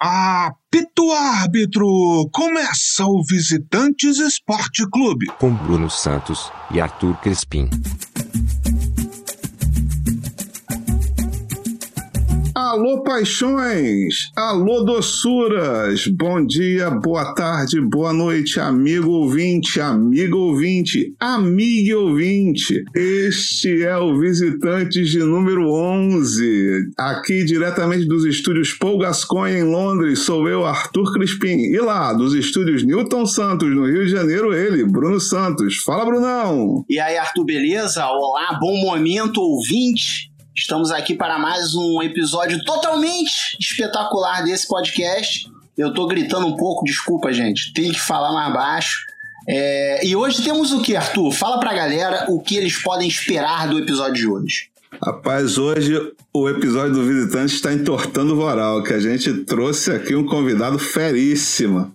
Apito árbitro! Começa o Visitantes Esporte Clube. Com Bruno Santos e Arthur Crespim. Alô, paixões! Alô, doçuras! Bom dia, boa tarde, boa noite, amigo ouvinte, amigo ouvinte, amigo ouvinte. Este é o Visitantes de número 11. Aqui, diretamente dos estúdios Paul Gascoigne, em Londres, sou eu, Arthur Crispim. E lá, dos estúdios Newton Santos, no Rio de Janeiro, ele, Bruno Santos. Fala, Brunão! E aí, Arthur, beleza? Olá, bom momento, ouvinte. Estamos aqui para mais um episódio totalmente espetacular desse podcast. Eu tô gritando um pouco, desculpa, gente. Tem que falar mais baixo. É... E hoje temos o que, Arthur? Fala pra galera o que eles podem esperar do episódio de hoje. Rapaz, hoje o episódio do Visitante está entortando o voral, que a gente trouxe aqui um convidado feríssimo.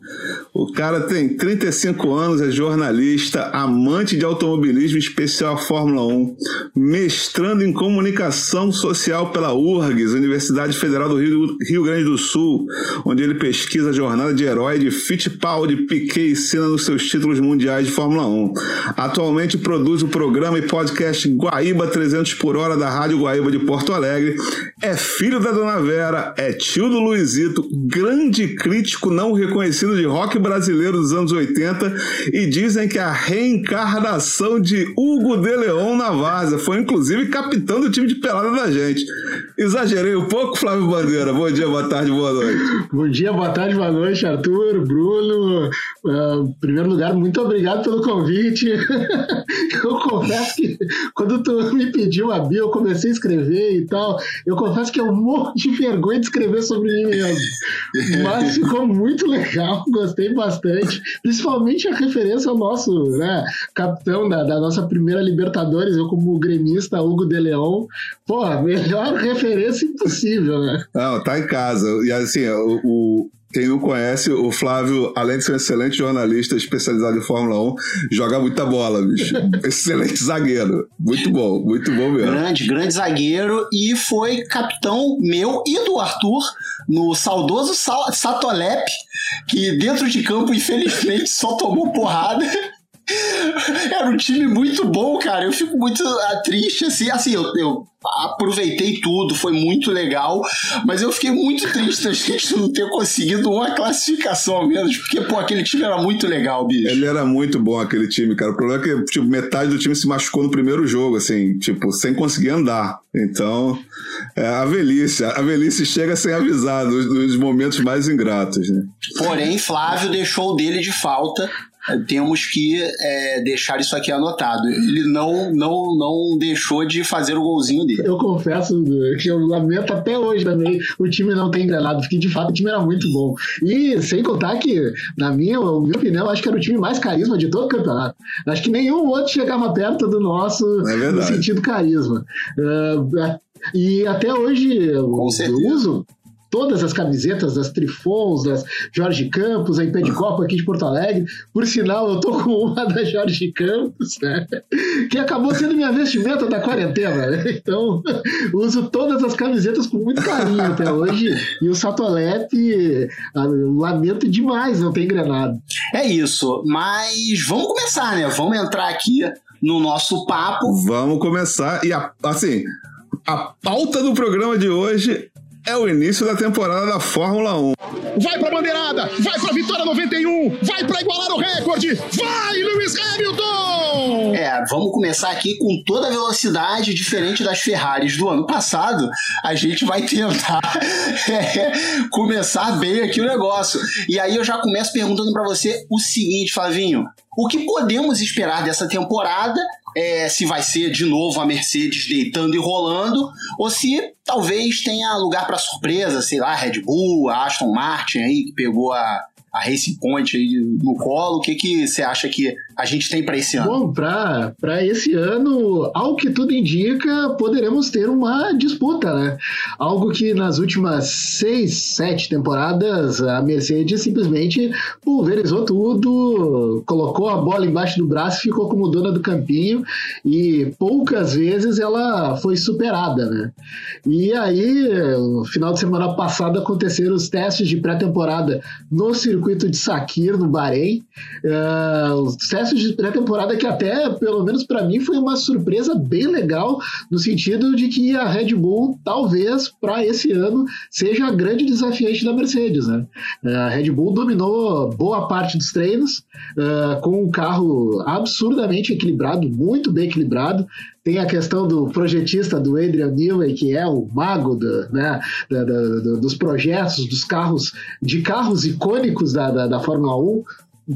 O cara tem 35 anos, é jornalista, amante de automobilismo, especial Fórmula 1, mestrando em comunicação social pela URGS, Universidade Federal do Rio, Rio Grande do Sul, onde ele pesquisa a jornada de herói de Fittipaldi, Piquet e Senna nos seus títulos mundiais de Fórmula 1. Atualmente produz o programa e podcast Guaíba 300 por hora da Rádio Guaíba de Porto Alegre, é filho da Dona Vera, é tio do Luizito, grande crítico não reconhecido de rock brasileiro dos anos 80 e dizem que a reencarnação de Hugo de Leon na Várzea foi inclusive capitão do time de pelada da gente. Exagerei um pouco, Flávio Bandeira. Bom dia, boa tarde, boa noite. Bom dia, boa tarde, boa noite, Arthur, Bruno. Uh, em primeiro lugar, muito obrigado pelo convite. eu confesso que quando tu me pediu a bio, comecei a escrever e tal. Eu confesso que eu morro de vergonha de escrever sobre mim mesmo. Mas ficou muito legal, gostei bastante. Principalmente a referência ao nosso né, capitão da, da nossa primeira Libertadores, eu como gremista, Hugo de Leon. Porra, melhor referência impossível, né? Não, tá em casa. E assim, o, o quem não conhece, o Flávio, além de ser um excelente jornalista especializado em Fórmula 1, joga muita bola, bicho. excelente zagueiro. Muito bom, muito bom mesmo. Grande, grande zagueiro e foi capitão meu e do Arthur no saudoso Satolep, que dentro de campo, infelizmente, só tomou porrada. Era um time muito bom, cara. Eu fico muito triste, assim. Assim, eu, eu aproveitei tudo, foi muito legal, mas eu fiquei muito triste da gente não ter conseguido uma classificação ao menos, porque, pô, aquele time era muito legal, bicho. Ele era muito bom, aquele time, cara. O problema é que, tipo, metade do time se machucou no primeiro jogo, assim, tipo, sem conseguir andar. Então, é a velhice. A velhice chega sem avisar nos, nos momentos mais ingratos, né? Porém, Flávio deixou dele de falta temos que é, deixar isso aqui anotado. Ele não, não, não deixou de fazer o golzinho dele. Eu confesso que eu lamento até hoje também o time não ter engrenado, porque de fato o time era muito bom. E sem contar que, na minha, na minha opinião, acho que era o time mais carisma de todo o campeonato. Acho que nenhum outro chegava perto do nosso é no sentido carisma. Uh, e até hoje Com eu uso todas as camisetas das Trifons, das Jorge Campos, a de Copa aqui de Porto Alegre. Por sinal, eu tô com uma da Jorge Campos, né? Que acabou sendo minha vestimenta da quarentena. Né? Então, uso todas as camisetas com muito carinho até hoje. E o Satolete, ah, lamento demais não ter engrenado. É isso, mas vamos começar, né? Vamos entrar aqui no nosso papo. Vamos começar. E a, assim, a pauta do programa de hoje é o início da temporada da Fórmula 1. Vai pra bandeirada, vai pra vitória 91, vai pra igualar o recorde, vai Lewis Hamilton! É, vamos começar aqui com toda a velocidade diferente das Ferraris do ano passado. A gente vai tentar é, começar bem aqui o negócio. E aí eu já começo perguntando para você o seguinte, Flavinho: o que podemos esperar dessa temporada é, se vai ser de novo a Mercedes deitando e rolando, ou se talvez tenha lugar para surpresa, sei lá, Red Bull, Aston Martin aí, que pegou a, a Racing Point aí no colo. O que, que você acha que a gente tem para esse ano? Bom, para esse ano, ao que tudo indica, poderemos ter uma disputa, né? Algo que nas últimas seis, sete temporadas a Mercedes simplesmente pulverizou tudo, colocou a bola embaixo do braço ficou como dona do campinho e poucas vezes ela foi superada, né? E aí, no final de semana passado aconteceram os testes de pré-temporada no circuito de Sakir, no Bahrein. Uh, os testes de pré-temporada que até, pelo menos para mim, foi uma surpresa bem legal, no sentido de que a Red Bull, talvez, para esse ano, seja a grande desafiante da Mercedes, né? Uh, a Red Bull dominou boa parte dos treinos, uh, com um carro absurdamente equilibrado, muito bem equilibrado, tem a questão do projetista do Adrian Newey, que é o mago do, né, dos projetos, dos carros, de carros icônicos da, da, da Fórmula 1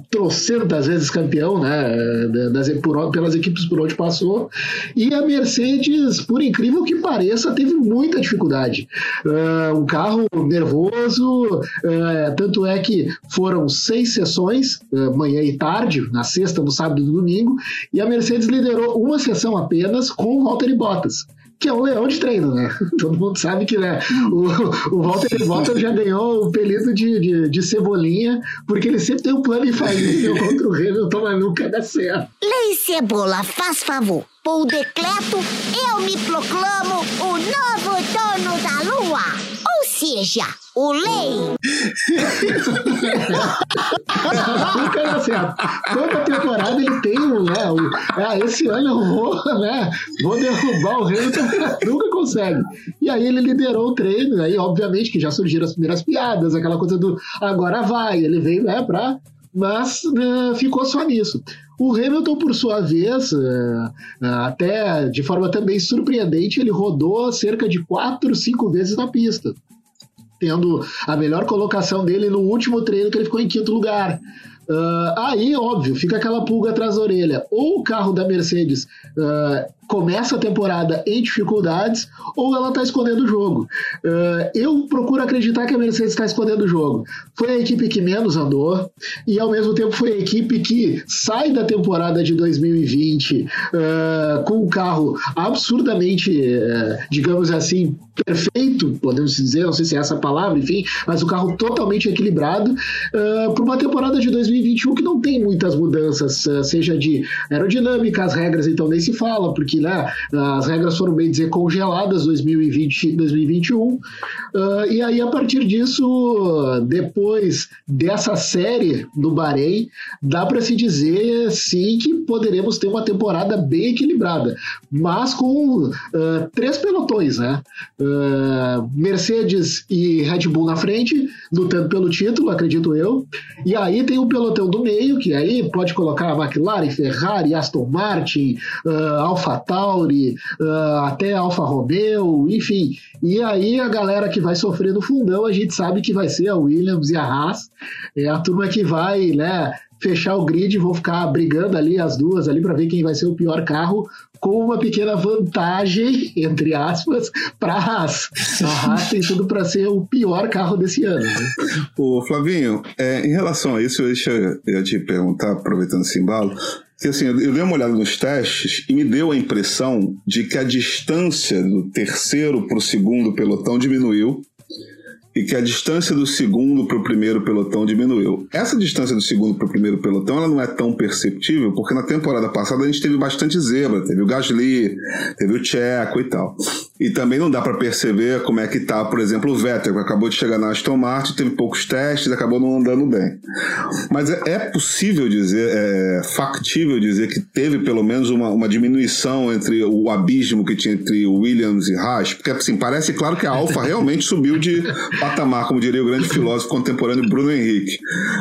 trocentas vezes campeão, né, das, por, pelas equipes por onde passou, e a Mercedes, por incrível que pareça, teve muita dificuldade. Uh, um carro nervoso, uh, tanto é que foram seis sessões, uh, manhã e tarde, na sexta, no sábado e no domingo, e a Mercedes liderou uma sessão apenas com o Valtteri Bottas que é um leão de treino, né? Todo mundo sabe que né, o, o Walter já ganhou o apelido de, de, de, cebolinha, porque ele sempre tem um plano infalível contra o Hamilton, mas nunca dá certo. Lei Cebola, faz favor. Por decreto, eu me proclamo o novo dono da lua. Ou seja, o lei. Dá certo. Toda temporada ele tem um, né? O, ah, esse ano eu vou, né? Vou derrubar o Hamilton, nunca consegue. E aí ele liderou o treino, aí obviamente que já surgiram as primeiras piadas, aquela coisa do agora vai, ele veio, né, pra. Mas uh, ficou só nisso. O Hamilton, por sua vez, uh, até de forma também surpreendente, ele rodou cerca de quatro, cinco vezes na pista tendo a melhor colocação dele no último treino que ele ficou em quinto lugar. Uh, aí, óbvio, fica aquela pulga atrás da orelha. Ou o carro da Mercedes uh, começa a temporada em dificuldades, ou ela está escondendo o jogo. Uh, eu procuro acreditar que a Mercedes está escondendo o jogo. Foi a equipe que menos andou, e ao mesmo tempo foi a equipe que sai da temporada de 2020 com um carro absurdamente, digamos assim, perfeito, podemos dizer, não sei se é essa a palavra, enfim, mas o carro totalmente equilibrado para uma temporada de 2020 2021 que não tem muitas mudanças, eh, seja de aerodinâmica, as regras então nem se fala, porque né, as regras foram bem dizer congeladas 2020, 2021. Uh, e aí, a partir disso, depois dessa série do Bahrein, dá para se dizer sim que poderemos ter uma temporada bem equilibrada, mas com uh, três pelotões, né? Uh, Mercedes e Red Bull na frente, lutando pelo título, acredito eu. E aí tem o pelotão do meio, que aí pode colocar a McLaren, Ferrari, Aston Martin, uh, Alpha Tauri, uh, até Alfa Romeo, enfim. E aí a galera que vai sofrer no fundão, a gente sabe que vai ser a Williams e a Haas, é a turma que vai, né, fechar o grid e vão ficar brigando ali as duas ali para ver quem vai ser o pior carro com uma pequena vantagem entre aspas para a Haas. A Haas tem tudo para ser o pior carro desse ano. Né? O Flavinho, é, em relação a isso, deixa eu te perguntar, aproveitando esse embalo, que assim, eu dei uma olhada nos testes e me deu a impressão de que a distância do terceiro para o segundo pelotão diminuiu e que a distância do segundo para o primeiro pelotão diminuiu. Essa distância do segundo para o primeiro pelotão ela não é tão perceptível, porque na temporada passada a gente teve bastante zebra, teve o Gasly, teve o Checo e tal. E também não dá para perceber como é que tá, por exemplo, o Vettel, que acabou de chegar na Aston Martin, teve poucos testes, acabou não andando bem. Mas é, é possível dizer, é factível dizer que teve pelo menos uma, uma diminuição entre o abismo que tinha entre Williams e Haas, porque assim, parece claro que a Alfa realmente subiu de patamar, como diria o grande filósofo contemporâneo Bruno Henrique.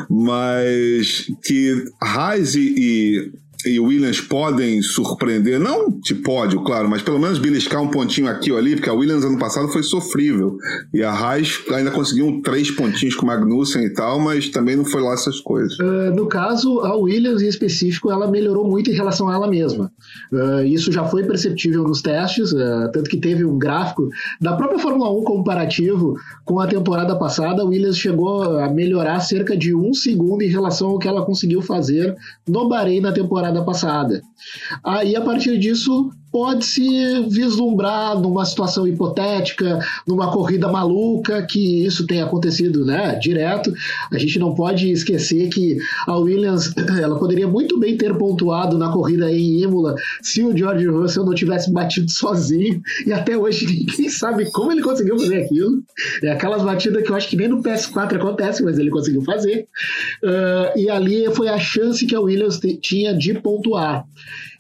Mas que Haas e, e Williams podem surpreender, não te pode, claro, mas pelo menos beliscar um pontinho aqui ou ali, porque a Williams ano passado foi sofrível. E a Haas ainda conseguiu três pontinhos com o Magnussen e tal, mas também não foi lá essas coisas. Uh, no caso, a Williams em específico, ela melhorou muito em relação a ela mesma. Uh, isso já foi perceptível nos testes, uh, tanto que teve um gráfico da própria Fórmula 1 comparativo com a temporada passada. A Williams chegou a melhorar cerca de um segundo em relação ao que ela conseguiu fazer no Bahrein na temporada passada. Aí, a partir disso, pode-se vislumbrar numa situação hipotética, numa corrida maluca, que isso tem acontecido né, direto. A gente não pode esquecer que a Williams ela poderia muito bem ter pontuado na corrida em Imola se o George Russell não tivesse batido sozinho, e até hoje ninguém sabe como ele conseguiu fazer aquilo. É aquelas batidas que eu acho que nem no PS4 acontece, mas ele conseguiu fazer. Uh, e ali foi a chance que a Williams tinha de pontuar.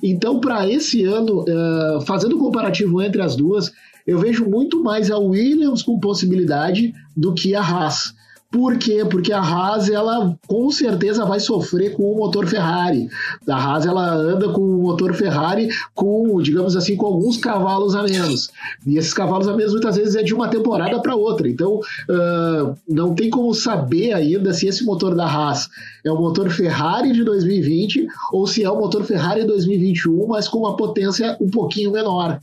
Então, para esse ano, uh, fazendo um comparativo entre as duas, eu vejo muito mais a Williams com possibilidade do que a Haas. Por quê? Porque a Haas, ela com certeza vai sofrer com o motor Ferrari. A Haas, ela anda com o motor Ferrari com, digamos assim, com alguns cavalos a menos. E esses cavalos a menos, muitas vezes, é de uma temporada para outra. Então, uh, não tem como saber ainda se esse motor da Haas é o motor Ferrari de 2020 ou se é o motor Ferrari 2021, mas com uma potência um pouquinho menor.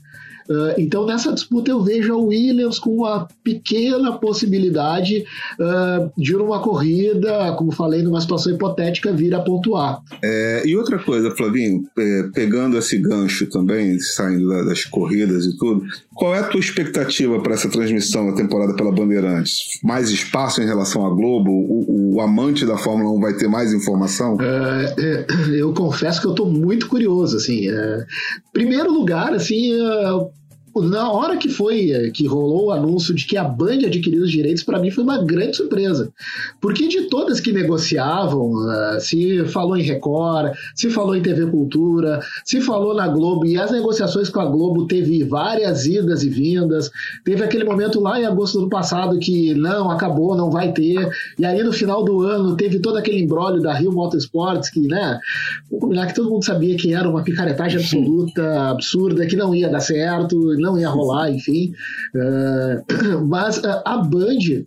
Uh, então, nessa disputa, eu vejo a Williams com uma pequena possibilidade uh, de uma corrida, como falei, numa situação hipotética, vir a pontuar. É, e outra coisa, Flavinho, é, pegando esse gancho também, saindo da, das corridas e tudo, qual é a tua expectativa para essa transmissão da temporada pela Bandeirantes? Mais espaço em relação à Globo? O, o amante da Fórmula 1 vai ter mais informação? Uh, eu confesso que eu estou muito curioso. Assim, primeiro lugar, assim, na hora que foi eh, que rolou o anúncio de que a Band adquiriu os direitos, para mim foi uma grande surpresa. Porque de todas que negociavam, uh, se falou em Record, se falou em TV Cultura, se falou na Globo, e as negociações com a Globo teve várias idas e vindas. Teve aquele momento lá em agosto do ano passado que não, acabou, não vai ter. E aí no final do ano teve todo aquele embrólio da Rio Motorsports, que, né, vou combinar que todo mundo sabia que era uma picaretagem absoluta, absurda, que não ia dar certo não ia rolar, enfim. Uh, mas uh, a Band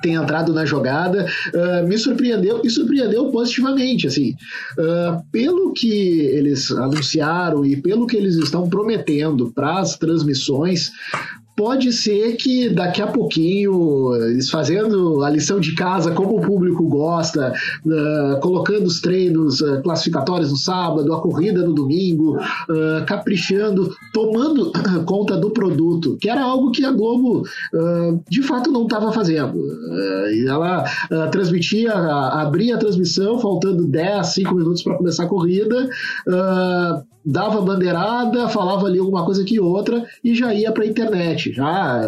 tem entrado na jogada, uh, me surpreendeu e surpreendeu positivamente, assim, uh, pelo que eles anunciaram e pelo que eles estão prometendo para as transmissões, pode ser que daqui a pouquinho, eles fazendo a lição de casa como o público gosta, uh, colocando os treinos uh, classificatórios no sábado, a corrida no domingo, uh, caprichando, tomando conta do produto, que era algo que a Globo de fato não estava fazendo. ela transmitia, abria a transmissão, faltando 10, 5 minutos para começar a corrida dava bandeirada, falava ali alguma coisa que outra e já ia para a internet. Já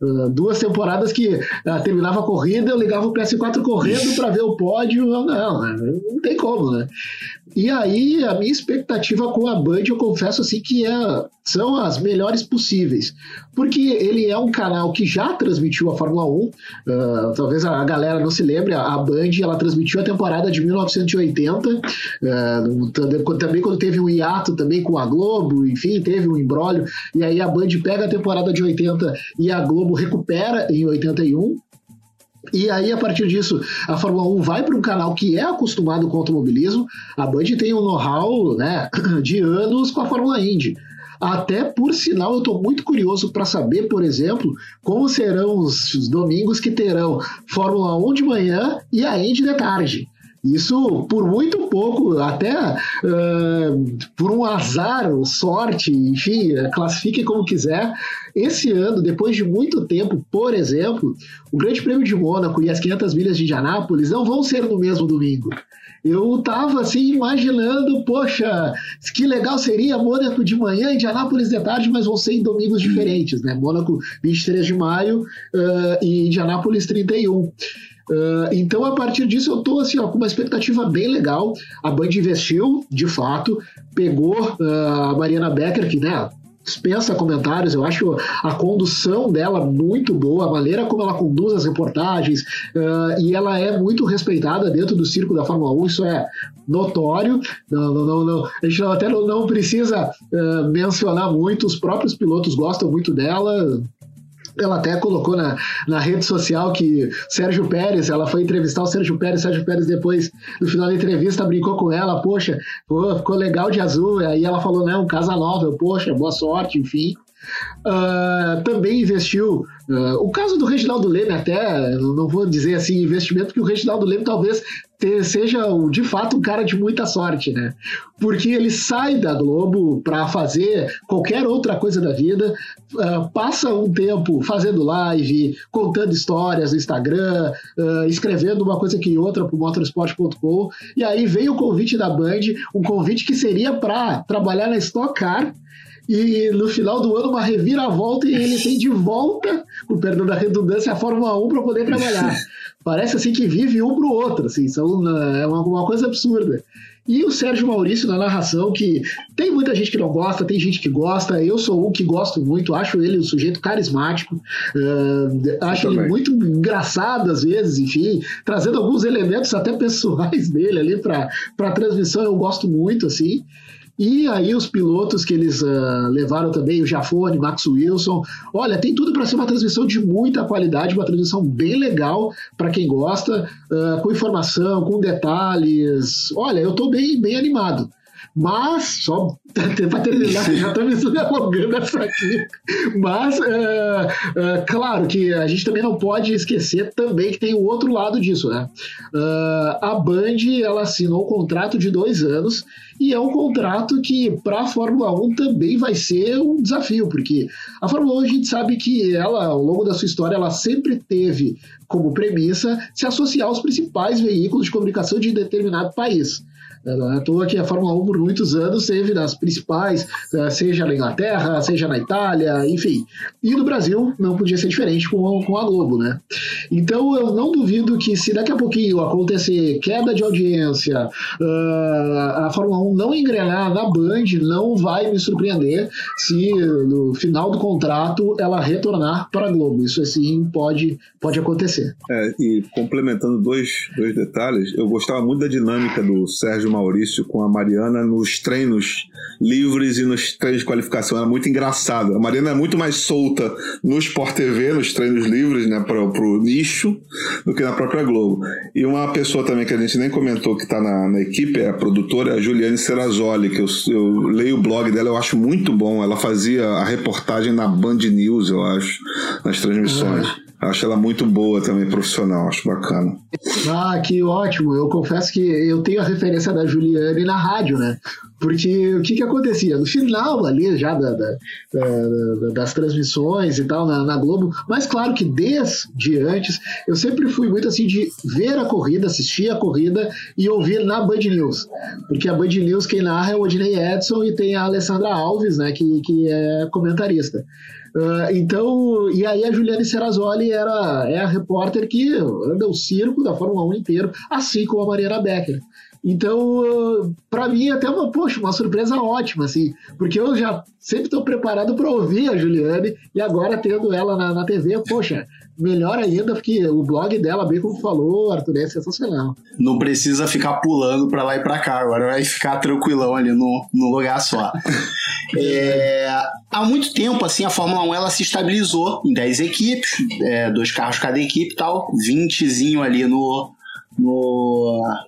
uh, duas temporadas que uh, terminava a corrida, eu ligava o PS4 correndo para ver o pódio. Não, não, não tem como, né? E aí, a minha expectativa com a Band, eu confesso assim que é, são as melhores possíveis. Porque ele é um canal que já transmitiu a Fórmula 1. Uh, ah, talvez a galera não se lembre, a Band ela transmitiu a temporada de 1980. Uh, também quando teve um hiato também com a Globo, enfim, teve um embrólio. E aí a Band pega a temporada de 80 e a Globo recupera em 81. E aí, a partir disso, a Fórmula 1 vai para um canal que é acostumado com automobilismo. A Band tem um know-how né, de anos com a Fórmula Indy. Até por sinal, eu estou muito curioso para saber, por exemplo, como serão os domingos que terão Fórmula 1 de manhã e a Indy de tarde. Isso por muito pouco, até uh, por um azar, sorte, enfim, classifique como quiser. Esse ano, depois de muito tempo, por exemplo, o Grande Prêmio de Mônaco e as 500 milhas de Indianápolis não vão ser no mesmo domingo. Eu tava assim imaginando, poxa, que legal seria Mônaco de manhã, Indianápolis de tarde, mas vão ser em domingos diferentes, né? Mônaco 23 de maio uh, e Indianápolis 31. Uh, então, a partir disso, eu estou assim, ó, com uma expectativa bem legal. A Band investiu, de fato, pegou uh, a Mariana Becker, que né, dispensa comentários. Eu acho a condução dela muito boa, a maneira como ela conduz as reportagens, uh, e ela é muito respeitada dentro do circo da Fórmula 1, isso é notório. Não, não, não, não. A gente até não, não precisa uh, mencionar muito, os próprios pilotos gostam muito dela. Ela até colocou na, na rede social que Sérgio Pérez, ela foi entrevistar o Sérgio Pérez, Sérgio Pérez depois, no final da entrevista, brincou com ela, poxa, pô, ficou legal de azul, aí ela falou, não, casa nova, poxa, boa sorte, enfim. Uh, também investiu. Uh, o caso do Reginaldo Leme, até, não vou dizer assim investimento, porque o Reginaldo Leme talvez ter, seja de fato um cara de muita sorte, né? Porque ele sai da Globo para fazer qualquer outra coisa da vida, uh, passa um tempo fazendo live, contando histórias no Instagram, escrevendo uma coisa que outra para o motorsport.com, e aí veio o convite da Band, um convite que seria para trabalhar na Stock Car e no final do ano uma reviravolta e ele tem de volta, com perdão da redundância, a Fórmula 1 para poder trabalhar. Parece assim que vive um para o outro, assim, são, é uma, uma coisa absurda. E o Sérgio Maurício na narração, que tem muita gente que não gosta, tem gente que gosta, eu sou um que gosto muito, acho ele um sujeito carismático, uh, acho ele muito engraçado às vezes, enfim, trazendo alguns elementos até pessoais dele ali para a transmissão, eu gosto muito, assim. E aí os pilotos que eles uh, levaram também, o Jafone, Max Wilson. Olha, tem tudo para ser uma transmissão de muita qualidade, uma transmissão bem legal para quem gosta, uh, com informação, com detalhes. Olha, eu estou bem, bem animado. Mas, só para terminar, já me alongando essa aqui. Mas, é, é, claro que a gente também não pode esquecer também que tem o outro lado disso, né? Uh, a Band, ela assinou um contrato de dois anos e é um contrato que para a Fórmula 1 também vai ser um desafio, porque a Fórmula 1 a gente sabe que ela, ao longo da sua história, ela sempre teve como premissa se associar aos principais veículos de comunicação de determinado país. Não é à toa que a Fórmula 1 por muitos anos teve nas principais, eh, seja na Inglaterra, seja na Itália, enfim. E no Brasil não podia ser diferente com, com a Globo, né? Então eu não duvido que se daqui a pouquinho acontecer queda de audiência, uh, a Fórmula 1 não engrenar na Band, não vai me surpreender se no final do contrato ela retornar para a Globo. Isso assim pode, pode acontecer. É, e complementando dois, dois detalhes, eu gostava muito da dinâmica do Sérgio Maurício com a Mariana nos treinos livres e nos treinos de qualificação. Era muito engraçado. A Mariana é muito mais solta no Sport TV, nos treinos livres, né, para o nicho, do que na própria Globo. E uma pessoa também que a gente nem comentou que está na, na, equipe é a produtora a Juliane Serrazoli, que eu, eu, leio o blog dela, eu acho muito bom. Ela fazia a reportagem na Band News, eu acho, nas transmissões. Uhum. Acho ela muito boa também, profissional, acho bacana. Ah, que ótimo. Eu confesso que eu tenho a referência da Juliane na rádio, né? Porque o que que acontecia? No final ali já da, da, da, das transmissões e tal na, na, Globo, mas claro que desde antes eu sempre fui muito assim de ver a corrida, assistir a corrida e ouvir na Band News. Porque a Band News quem narra é o Odinei Edson e tem a Alessandra Alves, né, que, que é comentarista. Uh, então, e aí a Juliane Serrazoli era, é a repórter que anda o circo da Fórmula 1 inteiro, assim como a Mariana Becker. Então, para mim, até uma, poxa, uma surpresa ótima, assim, porque eu já sempre estou preparado para ouvir a Juliane e agora tendo ela na, na TV, poxa, melhor ainda, porque o blog dela, bem como falou, Arthur, é sensacional. Não precisa ficar pulando para lá e para cá, agora vai ficar tranquilão ali no, no lugar só. é, há muito tempo, assim, a Fórmula 1 ela se estabilizou em 10 equipes, é, dois carros cada equipe e tal, 20zinho ali no, no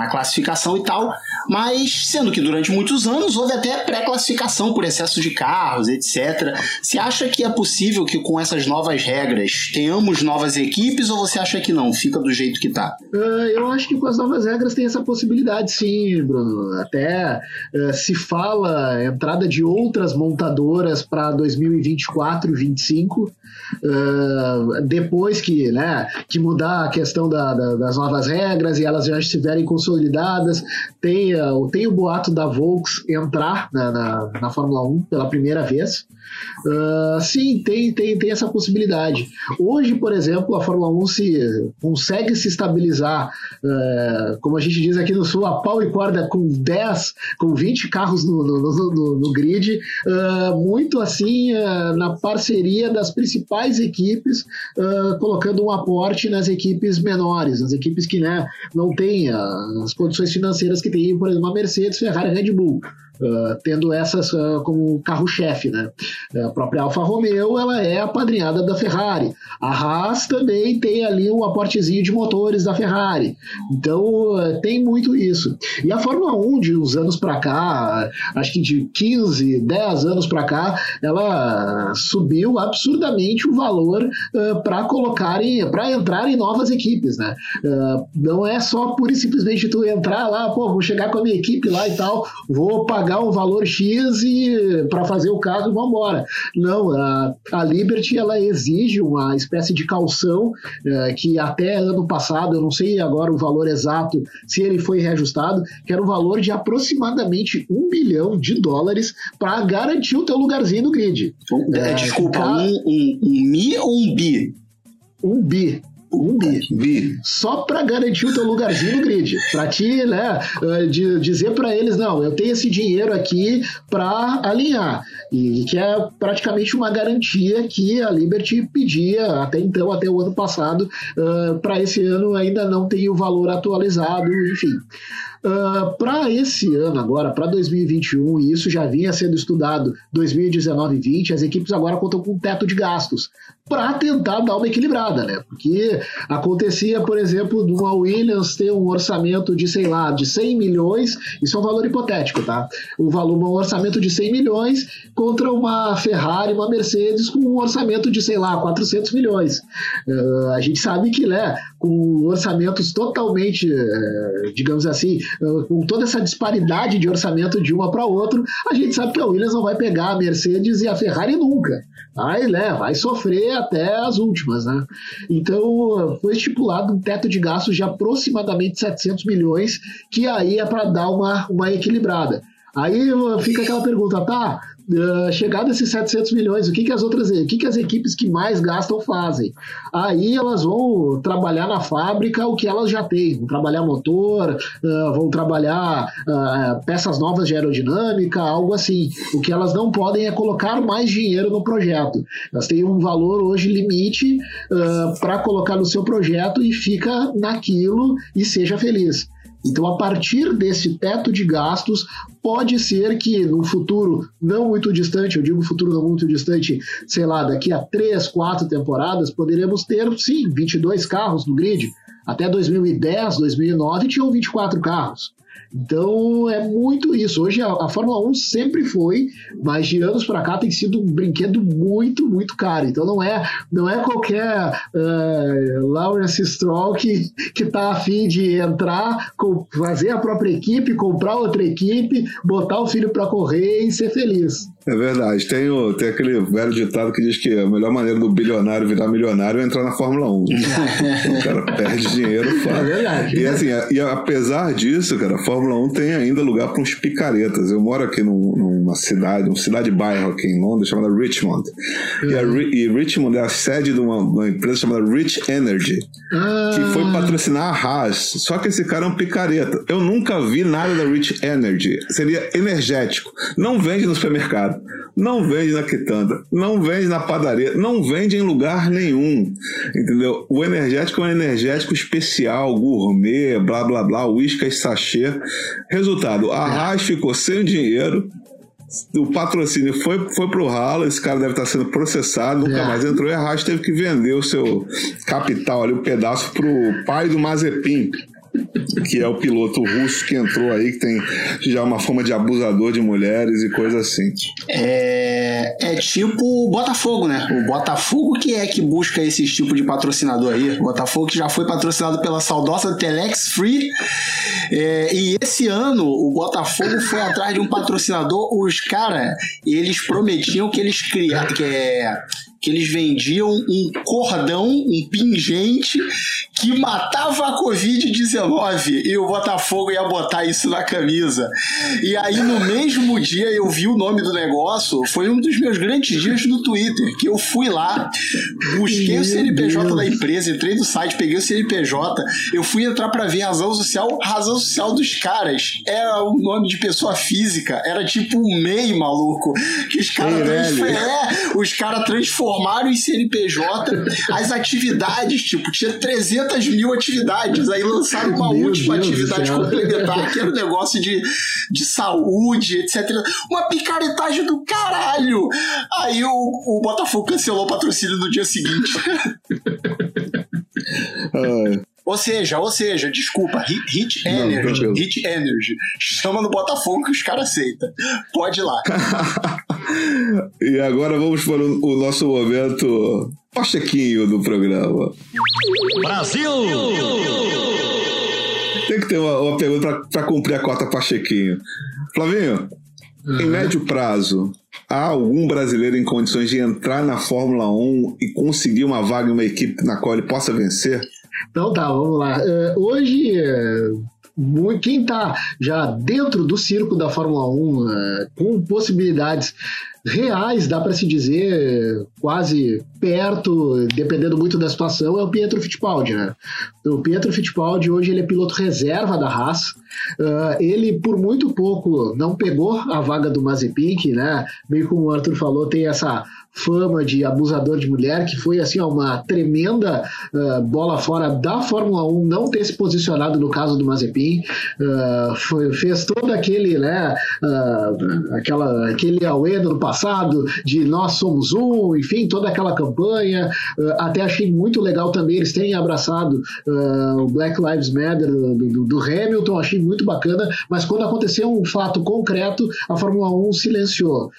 na classificação e tal, mas sendo que durante muitos anos houve até pré-classificação por excesso de carros, etc. Você acha que é possível que com essas novas regras tenhamos novas equipes ou você acha que não? Fica do jeito que tá? Uh, eu acho que com as novas regras tem essa possibilidade, sim, Bruno. Até uh, se fala entrada de outras montadoras para 2024 e 2025. Uh, depois que, né, que mudar a questão da, da, das novas regras e elas já estiverem com consolidadas. Tem, tem o boato da Volks entrar na, na, na Fórmula 1 pela primeira vez. Uh, sim, tem, tem, tem essa possibilidade. Hoje, por exemplo, a Fórmula 1 se, consegue se estabilizar, uh, como a gente diz aqui no Sul, a pau e corda com 10, com 20 carros no, no, no, no grid, uh, muito assim na parceria das principais equipes, colocando um aporte nas equipes menores, nas equipes que né, não têm as condições financeiras que tem, por exemplo, a Mercedes, Ferrari e Red Bull. Uh, tendo essas uh, como carro-chefe, né? A própria Alfa Romeo, ela é apadrinhada da Ferrari. A Haas também tem ali um aportezinho de motores da Ferrari. Então, uh, tem muito isso. E a Fórmula 1, de uns anos para cá, acho que de 15, 10 anos para cá, ela subiu absurdamente o valor para colocarem, para entrar em novas equipes, né? não é só e simplesmente tu entrar lá, pô, vou chegar com a minha equipe lá e tal, vou pagar pagar um valor X e para fazer o e vamos embora. Não, a, a Liberty ela exige uma espécie de calção é, que até ano passado, eu não sei agora o valor exato, se ele foi reajustado, que era um valor de aproximadamente um bilhão de dólares para garantir o teu lugarzinho no grid. É, desculpa, um, um, um mi ou um bi? Um bi um bi, bi. só para garantir o teu lugarzinho no grid, para ti, né, eh, de, dizer para eles não, eu tenho esse dinheiro aqui para alinhar e que é praticamente uma garantia que a Liberty pedia até então, até o ano passado, uh, eh, para esse ano ainda não tem o valor atualizado, enfim. Uh, ah, para esse ano agora, para 2021, e isso já vinha sendo estudado 2019 e 20, as equipes agora contam com um teto de gastos para tentar dar uma equilibrada, né? Porque acontecia, por exemplo, de uma Williams ter um orçamento de, sei lá, de 100 milhões, isso é um valor hipotético, tá? O valor, um orçamento de 100 milhões contra uma Ferrari, uma Mercedes com um orçamento de, sei lá, 400 milhões. Uh, a gente sabe que, né, com orçamentos totalmente, uh, digamos assim, uh, com toda essa disparidade de orçamento de uma para outra, a gente sabe que a Williams não vai pegar a Mercedes e a Ferrari nunca. Vai, né, vai sofrer até as últimas, né? Então, foi estipulado um teto de gastos de aproximadamente 700 milhões, que aí é para dar uma, uma equilibrada. Aí fica aquela pergunta, tá? Uh, chegado esses 700 milhões, o que, que as outras, o que, que as equipes que mais gastam fazem? Aí elas vão trabalhar na fábrica o que elas já têm, vão trabalhar motor, uh, vão trabalhar uh, peças novas de aerodinâmica, algo assim. O que elas não podem é colocar mais dinheiro no projeto. Elas têm um valor hoje limite para colocar no seu projeto e fica naquilo e seja feliz. Então, a partir desse teto de gastos, pode ser que no futuro não muito distante, eu digo futuro não muito distante, sei lá, daqui a três, quatro temporadas, poderemos ter, sim, 22 carros no grid. Até 2010, 2009 tinham 24 carros. Então é muito isso. Hoje a, a, Fórmula 1 sempre foi, mas de anos para cá tem sido um brinquedo muito, muito caro. Então não é, não é qualquer uh, Lawrence Stroll que, que tá afim de entrar, com, fazer a própria equipe, comprar outra equipe, botar o filho para correr e ser feliz. É verdade. Tem, o, tem aquele velho ditado que diz que a melhor maneira do bilionário virar milionário é entrar na Fórmula 1. o cara perde dinheiro. Fala. É verdade. E assim, e apesar disso, cara, a Fórmula 1 tem ainda lugar para uns picaretas. Eu moro aqui num, numa cidade, uma cidade-bairro aqui em Londres, chamada Richmond. Uhum. E, a, e, Richmond é a sede de uma, uma empresa chamada Rich Energy, ah. que foi patrocinar a Haas. Só que esse cara é um picareta. Eu nunca vi nada da Rich Energy. Seria energético. Não vende no supermercado não vende na quitanda, não vende na padaria, não vende em lugar nenhum. Entendeu? O energético é um energético especial, gourmet, blá blá blá, uísque e sachê. Resultado, a Haas ficou sem dinheiro, o patrocínio foi, foi pro ralo, esse cara deve estar sendo processado, nunca é. mais entrou e a Haas teve que vender o seu capital ali, um pedaço pro pai do Mazepin que é o piloto russo que entrou aí, que tem já uma fama de abusador de mulheres e coisa assim. É, é tipo o Botafogo, né? O Botafogo que é que busca esse tipo de patrocinador aí. O Botafogo que já foi patrocinado pela saudosa Telex Free. É, e esse ano o Botafogo foi atrás de um patrocinador. Os caras, eles prometiam que eles criaram, que é que eles vendiam um cordão, um pingente que matava a Covid-19 e o Botafogo ia botar isso na camisa. E aí, no mesmo dia, eu vi o nome do negócio. Foi um dos meus grandes dias no Twitter, que eu fui lá, busquei o CNPJ da empresa, entrei no site, peguei o CNPJ, eu fui entrar para ver razão social, razão social dos caras. Era o nome de pessoa física, era tipo um MEI, maluco. Que os caras é, os caras transformaram em CNPJ as atividades, tipo, tinha 300 mil atividades. Aí lançaram uma Meu última Deus atividade complementar, que era um negócio de, de saúde, etc. Uma picaretagem do caralho. Aí o, o Botafogo cancelou o patrocínio no dia seguinte. Ou seja, ou seja, desculpa, Hit, hit Energy, Não, Hit Energy. Chama no Botafogo que os caras aceitam. Pode ir lá. e agora vamos para o, o nosso momento Pachequinho do programa. Brasil! Tem que ter uma, uma pergunta para cumprir a cota Pachequinho. Flavinho, uhum. em médio prazo, há algum brasileiro em condições de entrar na Fórmula 1 e conseguir uma vaga em uma equipe na qual ele possa vencer? Então tá, vamos lá. Uh, hoje, uh, quem está já dentro do circo da Fórmula 1, uh, é, com possibilidades reais, dá para se dizer, quase perto, dependendo muito da situação, é o Pietro Fittipaldi, né? O Pietro Fittipaldi hoje ele é piloto reserva da Haas. Uh, ele por muito pouco não pegou a vaga do Mazepin, que, né? Bem como o Arthur falou, tem essa fama de abusador de mulher, que foi assim uma tremenda uh, bola fora da Fórmula 1 não ter se posicionado no caso do Mazepin, uh, foi, fez todo aquele, né, uh, aquela, aquele auê no passado de nós somos um, enfim, toda aquela campanha, até achei muito legal também, eles terem abraçado o Black Lives Matter do, do, do, Hamilton, achei muito bacana, mas quando aconteceu um fato concreto, a Fórmula 1 silenciou.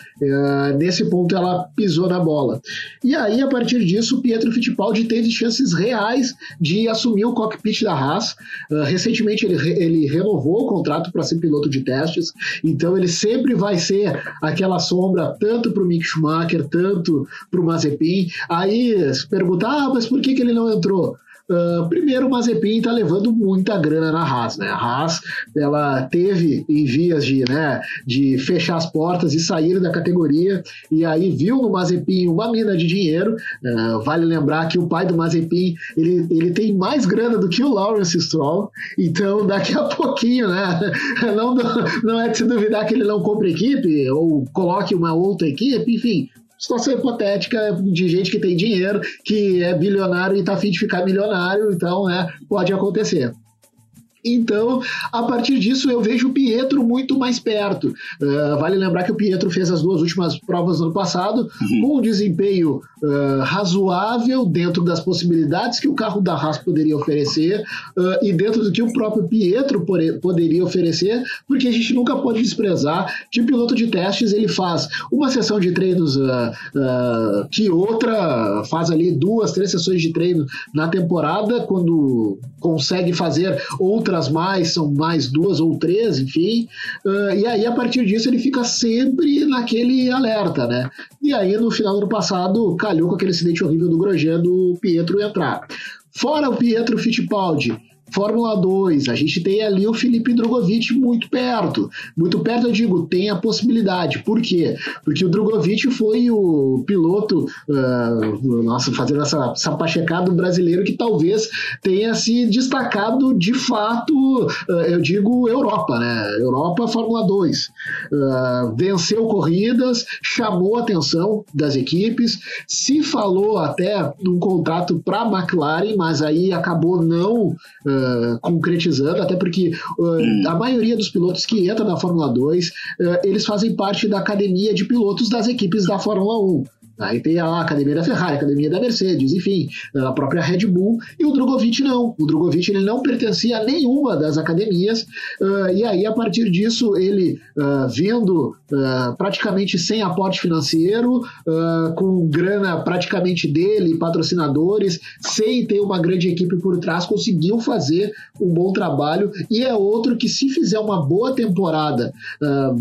nesse ponto ela pisou pisou na bola. E aí, a partir disso, o Pietro Fittipaldi teve chances reais de assumir o cockpit da Haas. Uh, recentemente, ele, ele renovou o contrato para ser piloto de testes, então ele sempre vai ser aquela sombra tanto para o Mick Schumacher, tanto para o Mazepin. Aí, se perguntar, ah, mas por que, que ele não entrou? Uh, primeiro, o Mazepin está levando muita grana na Haas, né? A Haas, ela teve em vias de, né, de fechar as portas e sair da categoria, e aí viu no Mazepin uma mina de dinheiro. Uh, vale lembrar que o pai do Mazepin, ele, ele tem mais grana do que o Lawrence Stroll, então daqui a pouquinho, né? Não, não é de se duvidar que ele não compre equipe ou coloque uma outra equipe, enfim, situação hipotética de gente que tem dinheiro, que é bilionário e está afim de ficar milionário, então né, pode acontecer. Então, a partir disso, eu vejo o Pietro muito mais perto. Uh, vale lembrar que o Pietro fez as duas últimas provas no ano passado uhum. com um desempenho uh, razoável dentro das possibilidades que o carro da Haas poderia oferecer uh, e dentro do que o próprio Pietro poderia oferecer, porque a gente nunca pode desprezar que o piloto de testes ele faz uma sessão de treinos que outra faz ali duas, três sessões de treino na temporada, quando consegue fazer outra outras mais, são mais duas ou três, enfim. Uh, e aí, a partir disso, ele fica sempre naquele alerta, né? E aí, no final do ano passado, calhou com aquele acidente horrível do Grosjean do Pietro entrar. Fora o Pietro Fittipaldi, Fórmula 2, a gente tem ali o Felipe Drogovic muito perto. Muito perto, eu digo, tem a possibilidade. Por quê? Porque o Drogovic foi o piloto, uh, nossa, fazendo essa, essa pachecada brasileiro que talvez tenha se destacado de fato, uh, eu digo, Europa, né? Europa Fórmula 2. Uh, ah, venceu corridas, chamou a atenção das equipes, se falou até num contrato para a McLaren, mas aí acabou não. Uh, concretizando, até porque uh, a maioria dos pilotos que entram na Fórmula 2, uh, eles fazem parte da academia de pilotos das equipes da Fórmula 1. Aí tem a academia da Ferrari, a academia da Mercedes, enfim, a própria Red Bull, e o Drogovic não. O Drogovic ele não pertencia a nenhuma das academias, uh, e aí a partir disso ele uh, vindo uh, praticamente sem aporte financeiro, com grana praticamente dele, patrocinadores, sem ter uma grande equipe por trás, conseguiu fazer um bom trabalho, e é outro que se fizer uma boa temporada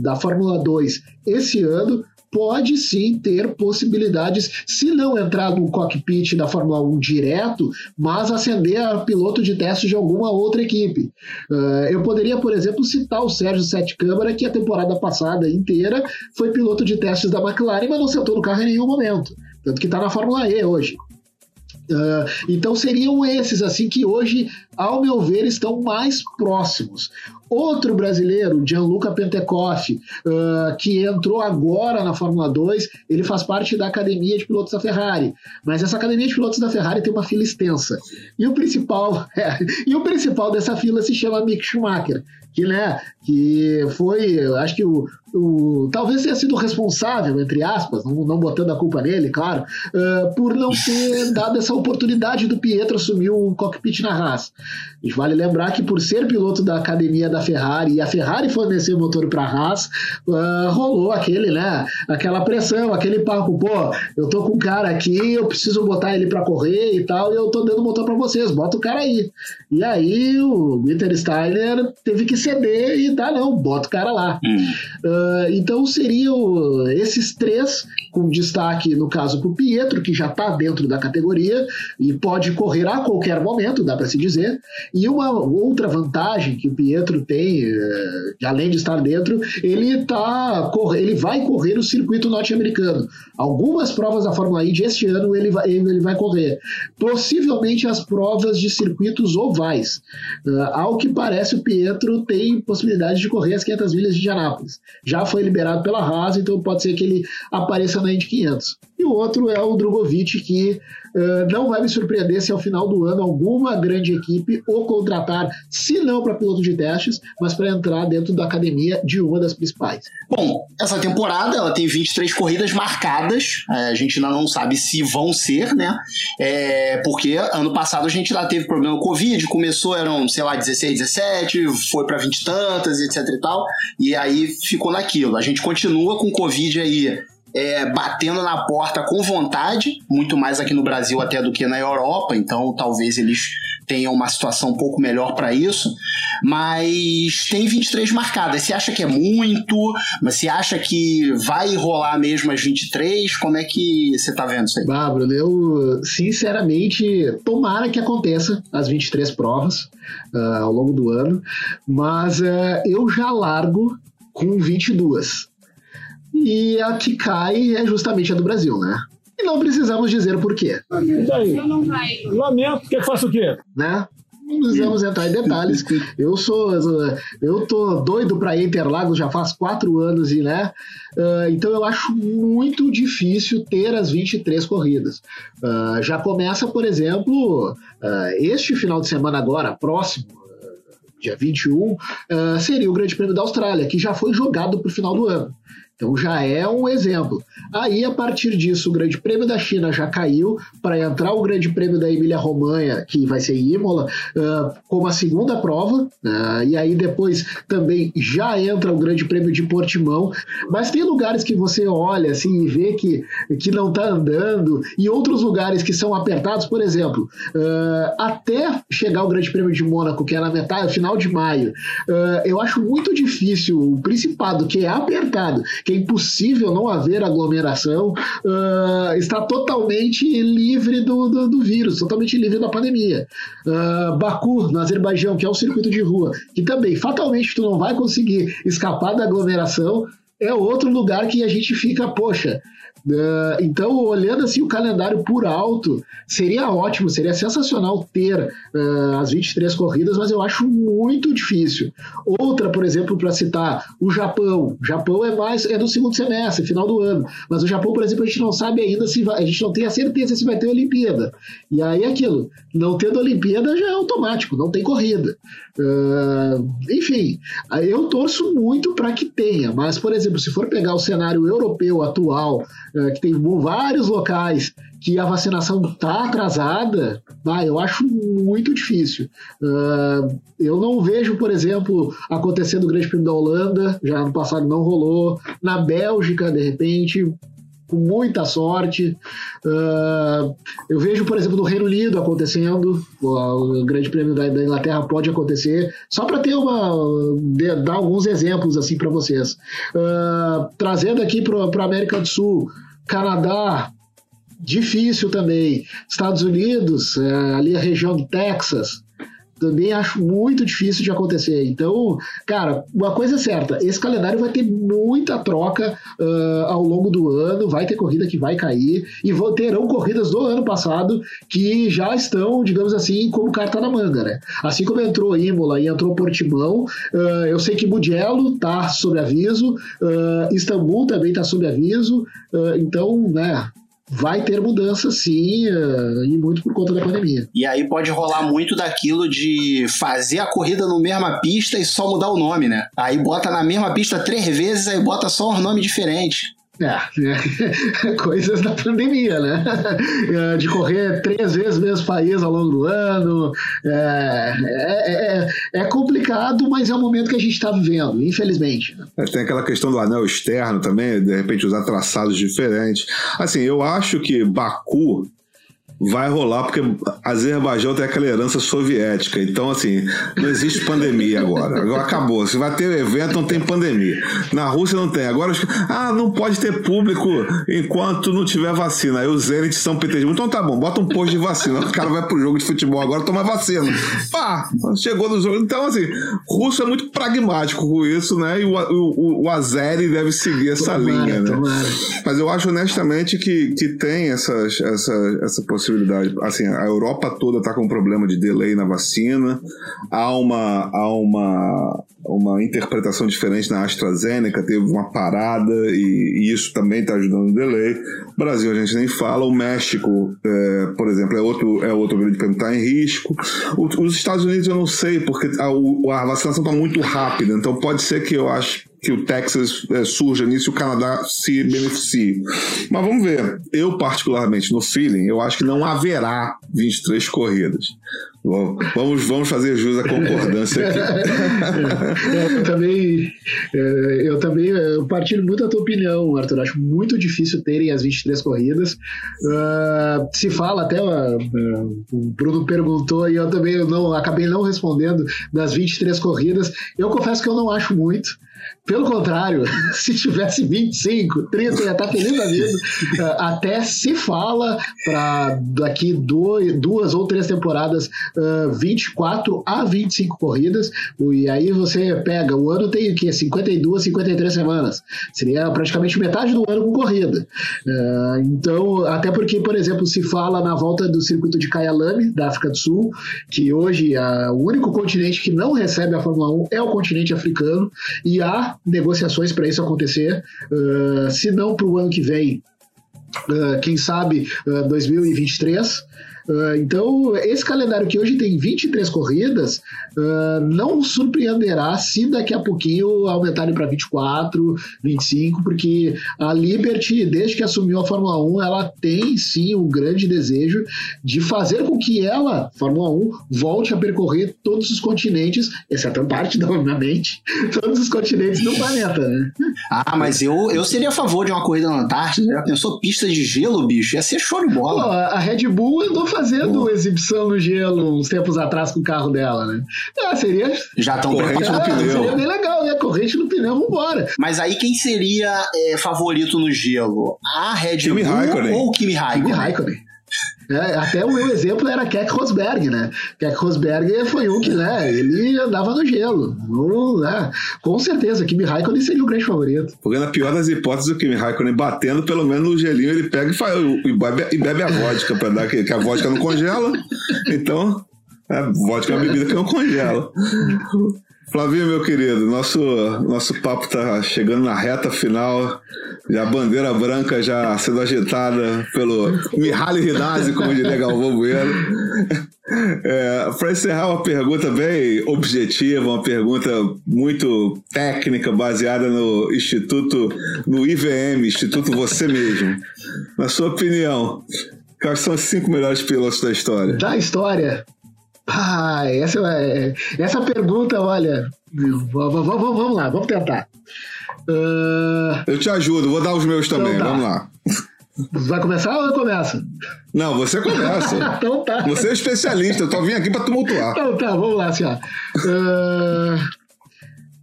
da Fórmula 2 esse ano, pode sim ter possibilidades, se não entrar no cockpit da Fórmula 1 direto, mas ascender a piloto de testes de alguma outra equipe. Uh, eu poderia, por exemplo, citar o Sérgio Sete Câmara, que a temporada passada inteira foi piloto de testes da McLaren, mas não sentou no carro em nenhum momento. Tanto que está na Fórmula E hoje. Uh, então seriam esses assim que hoje, ao meu ver, estão mais próximos. Outro brasileiro, Gianluca Pentecoff, uh, que entrou agora na Fórmula 2, ele faz parte da academia de pilotos da Ferrari. Mas essa academia de pilotos da Ferrari tem uma fila extensa. E o principal, é, e o principal dessa fila se chama Mick Schumacher, que, né, que foi, acho que o, o, talvez tenha sido responsável, entre aspas, não, não botando a culpa nele, claro, uh, por não ter dado essa oportunidade do Pietro assumir o cockpit na Haas. E vale lembrar que por ser piloto da academia da Ferrari e a Ferrari fornecer motor para a Haas, uh, rolou aquele, né, aquela pressão, aquele papo, pô, eu tô com um cara aqui, eu preciso botar ele para correr e tal, e eu tô dando motor para vocês, bota o cara aí. E aí o Winter Steiner teve que ceder e tá, não, bota o cara lá. Hum. Uh, então seriam esses três, com destaque no caso para o Pietro, que já está dentro da categoria e pode correr a qualquer momento, dá para se dizer. E uma outra vantagem que o Pietro tem, uh, além de estar dentro, ele tá, ele vai correr o circuito norte-americano. Algumas provas da Fórmula E este ano ele vai, ele vai correr. Possivelmente as provas de circuitos ovais. Uh, ao que parece, o Pietro tem possibilidade de correr as 500 milhas de Indianápolis. Já foi liberado pela Haas, então pode ser que ele apareça na Indy 500. E o outro é o Drogovic, que uh, não vai me surpreender se ao final do ano alguma grande equipe o contratar, se não para piloto de testes, mas para entrar dentro da academia de uma das principais. Bom, essa temporada ela tem 23 corridas marcadas, é, a gente ainda não sabe se vão ser, né? É, porque ano passado a gente lá teve problema com Covid, começou, eram, sei lá, 16, 17, foi para 20 e tantas, etc e tal, e aí ficou naquilo. A gente continua com Covid aí é, batendo na porta com vontade, muito mais aqui no Brasil até do que na Europa, então talvez eles tenham uma situação um pouco melhor para isso. Mas tem 23 marcadas. Você acha que é muito? Você acha que vai rolar mesmo as 23? Como é que você tá vendo isso aí? Bárbara, eu sinceramente tomara que aconteça as 23 provas uh, ao longo do ano, mas uh, eu já largo com 22 e a que cai é justamente a do Brasil, né? E não precisamos dizer o porquê. E daí? Lamento. Quer que faça o quê? Né? Não precisamos entrar em detalhes. Eu sou, eu tô doido para Interlagos já faz quatro anos e né, uh, então eu acho muito difícil ter as 23 corridas. Uh, já começa, por exemplo, uh, este final de semana agora, próximo, dia 21, seria o Grande Prêmio da Austrália, que já foi jogado para o final do ano. Então já é um exemplo. Aí, a partir disso, o Grande Prêmio da China já caiu para entrar o Grande Prêmio da Emília-Romanha, que vai ser Imola, uh, como a segunda prova. Uh, e aí depois também já entra o Grande Prêmio de Portimão. Mas tem lugares que você olha assim e vê que, que não está andando, e outros lugares que são apertados, por exemplo, uh, até chegar o Grande Prêmio de Mônaco, que é na metade, final de maio, eu acho muito difícil o Principado, que é apertado, que é impossível não haver aglomeração, uh, está totalmente livre do, do, do, vírus, totalmente livre da pandemia. Uh, Baku, no Azerbaijão, que é um circuito de rua, que também fatalmente tu não vai conseguir escapar da aglomeração, é outro lugar que a gente fica, poxa, Uh, então, olhando assim o calendário por alto, seria ótimo, seria sensacional ter uh, as 23 corridas, mas eu acho muito difícil. Outra, por exemplo, para citar, o Japão. O Japão é mais é no segundo semestre, final do ano. Mas o Japão, por exemplo, a gente não sabe ainda se vai, a gente não tem a certeza se vai ter Olimpíada. E aí aquilo, não tendo Olimpíada já é automático, não tem corrida. Uh, enfim, eu torço muito para que tenha, mas, por exemplo, se for pegar o cenário europeu atual, uh, que tem vários locais que a vacinação está atrasada, ah, eu acho muito difícil. Uh, eu não vejo, por exemplo, acontecendo o Grande Prêmio da Holanda, já no passado não rolou, na Bélgica, de repente, com muita sorte. Uh, eu vejo, por exemplo, no Reino Unido acontecendo, o, Grande Prêmio da, da, Inglaterra pode acontecer, só para ter uma. De, dar alguns exemplos assim para vocês. Uh, trazendo aqui para a América do Sul, Canadá, difícil também. Estados Unidos, é, ali a região do Texas, também acho muito difícil de acontecer. Então, cara, uma coisa é certa: esse calendário vai ter muita troca uh, ao longo do ano, vai ter corrida que vai cair, e vão, terão corridas do ano passado que já estão, digamos assim, como carta na manga, né? Assim como entrou Imola e entrou Portimão, uh, eu sei que Mugello tá sob aviso, uh, Istambul também tá sob aviso, então, né, vai ter mudança sim, eh, e muito por conta da pandemia. E aí pode rolar muito daquilo de fazer a corrida no mesma pista e só mudar o nome, né? Aí bota na mesma pista três vezes, aí bota só um nome diferente. É, coisas da pandemia, né? É, de correr três vezes o mesmo país ao longo do ano. É, é, é, é complicado, mas é o momento que a gente está vivendo, infelizmente. É, tem aquela questão do anel externo também, de repente usar traçados diferentes. Assim, eu acho que Baku vai rolar porque Azerbaijão tem aquela herança soviética. Então, assim, não existe pandemia agora. Agora acabou. Se vai ter evento, não tem pandemia. Na Rússia não tem. Agora, ah, não pode ter público enquanto não tiver vacina. Aí o Zenit São Petersburgo. Então tá bom, bota um posto de vacina. O cara vai pro jogo de futebol agora tomar vacina. Pá, chegou no jogo. Então, assim, russo é muito pragmático com isso, né? E o, o, o Azeri deve seguir essa tomara, linha, né? Tomara. Mas eu acho honestamente que, que tem essas, essa, essa possibilidade possibilidade. Assim, a Europa toda está com um problema de delay na vacina. Há uma, há uma, uma interpretação diferente na AstraZeneca, teve uma parada e, e isso também está ajudando o delay. Brasil a gente nem fala. O México, é, por exemplo, é outro, é outro grande prêmio está em risco. O, os Estados Unidos eu não sei, porque a, a vacinação está muito rápida. Então pode ser que eu acho que o Texas é, surja nisso e o Canadá se beneficie. Mas vamos ver. Eu, particularmente, no feeling, eu acho que não haverá 23 corridas. Vamos, vamos fazer jus à concordância aqui. É, eu também, é, eu também eu partilho muito a tua opinião, Arthur. Acho muito difícil terem as 23 corridas. Uh, se fala até, uh, o Bruno perguntou e eu também não, acabei não respondendo das 23 corridas. Eu confesso que eu não acho muito. Pelo contrário, se tivesse 25, 30, ia estar feliz da vida. Uh, até se fala para daqui dois, duas ou três temporadas, uh, 24 a 25 corridas. E aí você pega, o ano tem o quê? 52, 53 semanas. Seria praticamente metade do ano com corrida. Uh, então, até porque, por exemplo, se fala na volta do circuito de Kyalami, da África do Sul, que hoje uh, o único continente que não recebe a Fórmula 1 é o continente africano, e há negociações para isso acontecer. Se não para o ano que vem, quem sabe uh, 2023. Uh, então, esse calendário que hoje tem 23 corridas uh, não surpreenderá se daqui a pouquinho aumentarem para 24, 25, porque a Liberty, desde que assumiu a Fórmula 1, ela tem sim um grande desejo de fazer com que ela, Fórmula 1, volte a percorrer todos os continentes, exceto parte, obviamente, todos os continentes do planeta. Né? Ah, mas eu, eu seria a favor de uma corrida na Antártida. Já pensou pista de gelo, bicho? Ia ser show de bola. Pô, a Red Bull andou fazendo exibição no gelo uns tempos atrás com o carro dela, né? Ah, seria. Já estão corrente no pneu. Seria bem legal, né? Corrente no pneu, vambora. Mas aí quem seria é, favorito no gelo? A Red Bull ou o Kimi Raikkonen? Kimi Raikkonen. É, até o meu exemplo era Keck Rosberg, né? Keck Rosberg foi um que, né, ele andava no gelo. No, né? Com certeza, Kimi Raikkonen seria o grande favorito. Porque na pior das hipóteses, o Kimi Raikkonen batendo, pelo menos no gelinho, ele pega e, faz, e, bebe, e bebe a vodka, para dar que, que a vodka não congela. Então, a vodka é uma bebida que não congela. Flavinho, meu querido, nosso, nosso papo tá chegando na reta final. A bandeira branca já sendo agitada pelo Mihaly Rinazzi, como diria Galvão Bueno. É, Para encerrar, uma pergunta bem objetiva, uma pergunta muito técnica, baseada no Instituto, no IVM, Instituto Você Mesmo. Na sua opinião, quais são os cinco melhores pilotos da história? Da história? Ah, essa, é, essa pergunta, olha, vamos lá, vamos tentar. Uh, Eu te ajudo, vou dar os meus também, Então vamos lá. vai começar ou eu começo? Não, você começa. Então tá. Você é especialista, eu tô vindo aqui pra tumultuar. Então tá, vamos lá, assim, ó. Uh,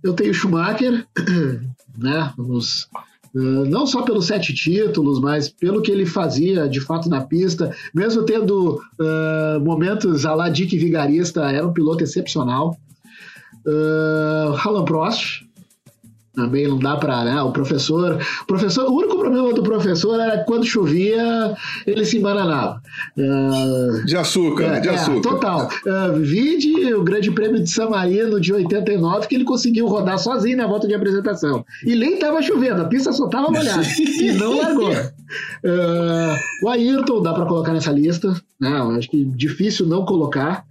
eu tenho Schumacher, né? Vamos, uh, não só pelos sete títulos, mas pelo que ele fazia de fato na pista, mesmo tendo uh, momentos a lá Dick Vigarista, era um piloto excepcional. Uh, Alan Prost, também não dá para né? o professor o professor o único problema do professor era que quando chovia ele se embananava Uh, De açúcar, de é, açúcar. total. Uh, vide o Grande Prêmio de San Marino de 89, que ele conseguiu rodar sozinho na volta de apresentação. E nem estava chovendo, a pista só estava molhada. e não largou. Uh, o Ayrton dá para colocar nessa lista. Né? Eu acho que difícil não colocar.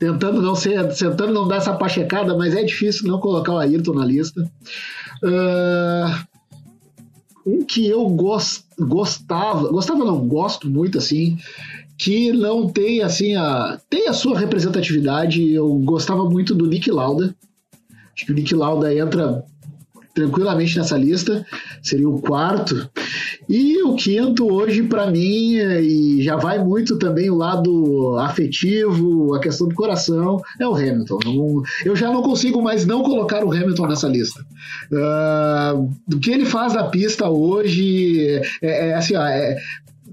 Tentando não ser, tentando não dar essa pachecada, mas é difícil não colocar o Ayrton na lista. Uh, um que eu gos- gostava, gostava não, gosto muito assim, que não tem assim a tem a sua representatividade. Eu gostava muito do Nick Lauda. Acho que o Nick Lauda entra tranquilamente nessa lista, seria o quarto. E o quinto hoje para mim é- e já vai muito também o lado afetivo, a questão do coração, é o Hamilton. Eu já não consigo mais não colocar o Hamilton nessa lista. Ah, do que ele faz na pista hoje é, é assim, ó, é,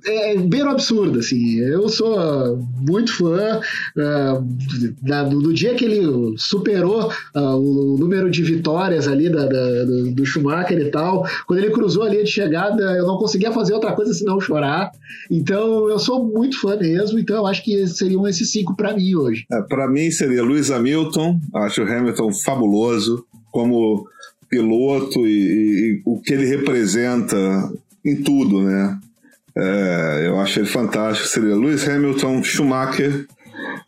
é beiro absurdo, assim. Eu sou muito fã do dia que ele superou ah, o número de vitórias ali da- da- do, do Schumacher e tal. Quando ele cruzou a linha de chegada, eu não conseguia fazer outra coisa senão chorar. Então, eu sou muito fã mesmo. Então, eu acho que seriam esses cinco para mim hoje. É, para mim seria Lewis Hamilton, acho o Hamilton fabuloso como piloto e, e- e o que ele representa em tudo, né? É, eu acho ele fantástico. Seria Lewis Hamilton, Schumacher.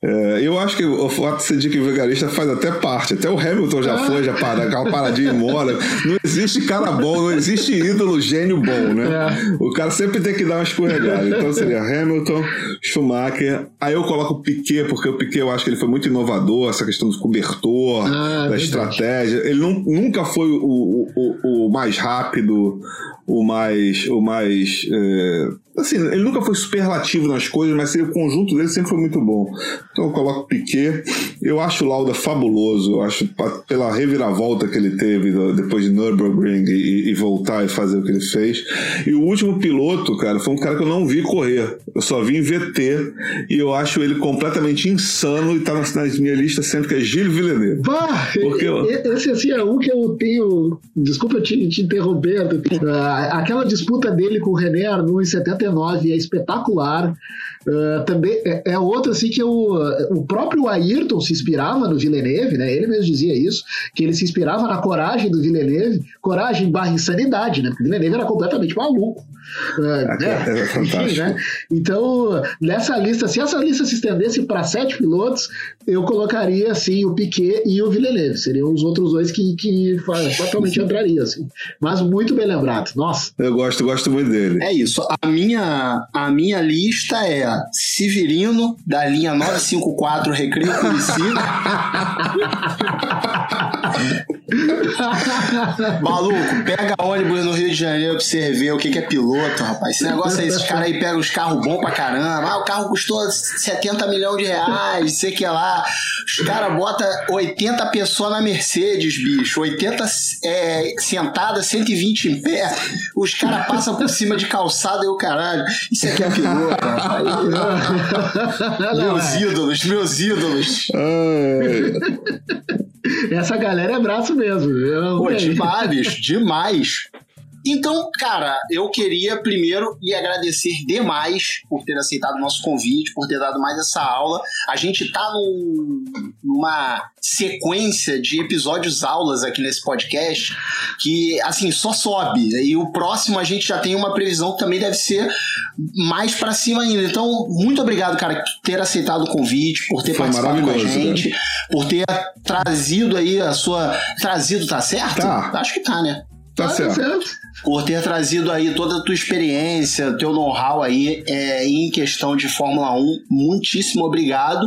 É, eu acho que o fato de ser Dick Vigarista faz até parte. Até o Hamilton já foi, já para, aquela paradinha embora. Não existe cara bom, não existe ídolo gênio bom, né? O cara sempre tem que dar uma escorregada. Então seria Hamilton, Schumacher. Aí eu coloco o Piquet, porque o Piquet eu acho que ele foi muito inovador, essa questão do cobertor, Ah, da verdade. estratégia. Ele nu- nunca foi o, o, o, o mais rápido, o mais. O mais é, assim, ele nunca foi superlativo nas coisas, mas o conjunto dele sempre foi muito bom. Então eu coloco Piquet. Eu acho o Lauda fabuloso. Eu acho pela reviravolta que ele teve depois de Nürburgring e, e voltar e fazer o que ele fez. E o último piloto, cara, foi um cara que eu não vi correr. Eu só vi em VT e eu acho ele completamente insano e tá nas, nas minhas listas sempre que é Gilles Villeneuve. Bah, Porque esse assim é um que eu tenho. Desculpa te, te interromper. Aquela disputa dele com o René Arnoux em 79 é espetacular. Ah, também é, é outro assim que eu, o próprio Ayrton se inspirava no Villeneuve, né? Ele mesmo dizia isso, que ele se inspirava na coragem do Villeneuve, coragem barra insanidade, né? Porque o Villeneuve era completamente maluco. Ah, É, é fantástico. né? Então, nessa lista, se essa lista se estendesse para sete pilotos, eu colocaria assim o Piquet e o Villeneuve. Seriam os outros dois que, que fa- fatalmente entrariam. Assim. Mas muito bem lembrado. Nossa. Eu gosto, gosto muito dele. É isso. A minha, a minha lista é Severino, da linha 954 Recreio Curicica. Maluco, pega ônibus no Rio de Janeiro pra você ver o que, que é piloto, rapaz. Esse negócio aí, esses caras aí pegam os carros bons pra caramba. Ah, o carro custou 70 milhões de reais, sei que lá. Os caras botam 80 pessoas na Mercedes, bicho. 80 é, sentadas, 120 em pé. Os caras passam por cima de calçada e o caralho. Isso aqui é piloto, rapaz. Meus é. ídolos, meus ídolos. Essa galera é braço mesmo. Eu, Pô, demais, demais. Então, cara, eu queria primeiro lhe agradecer demais por ter aceitado o nosso convite, por ter dado mais essa aula. A gente tá num- numa sequência de episódios aulas aqui nesse podcast que, assim, só sobe. E o próximo a gente já tem uma previsão que também deve ser mais pra cima ainda. Então, muito obrigado, cara, por ter aceitado o convite, por ter Foi participado com a gente, por ter trazido aí a sua. Trazido, tá certo? Tá. Acho que tá, né? Tá, Tá certo. certo. por ter trazido aí toda a tua experiência, teu know-how aí é, em questão de Fórmula 1. Muitíssimo obrigado.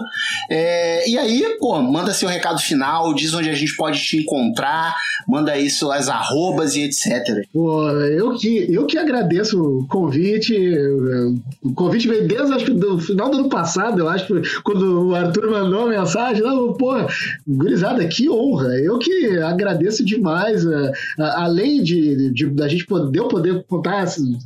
É, e aí, pô, manda seu recado final, diz onde a gente pode te encontrar, manda aí suas arrobas e etc. Pô, eu que, eu que agradeço o convite. O convite veio desde acho que do final do ano passado, eu acho, quando o Arthur mandou a mensagem. Não, pô, gurizada, que honra. Eu que agradeço demais. a- além de, de, da gente poder, eu poder contar esses,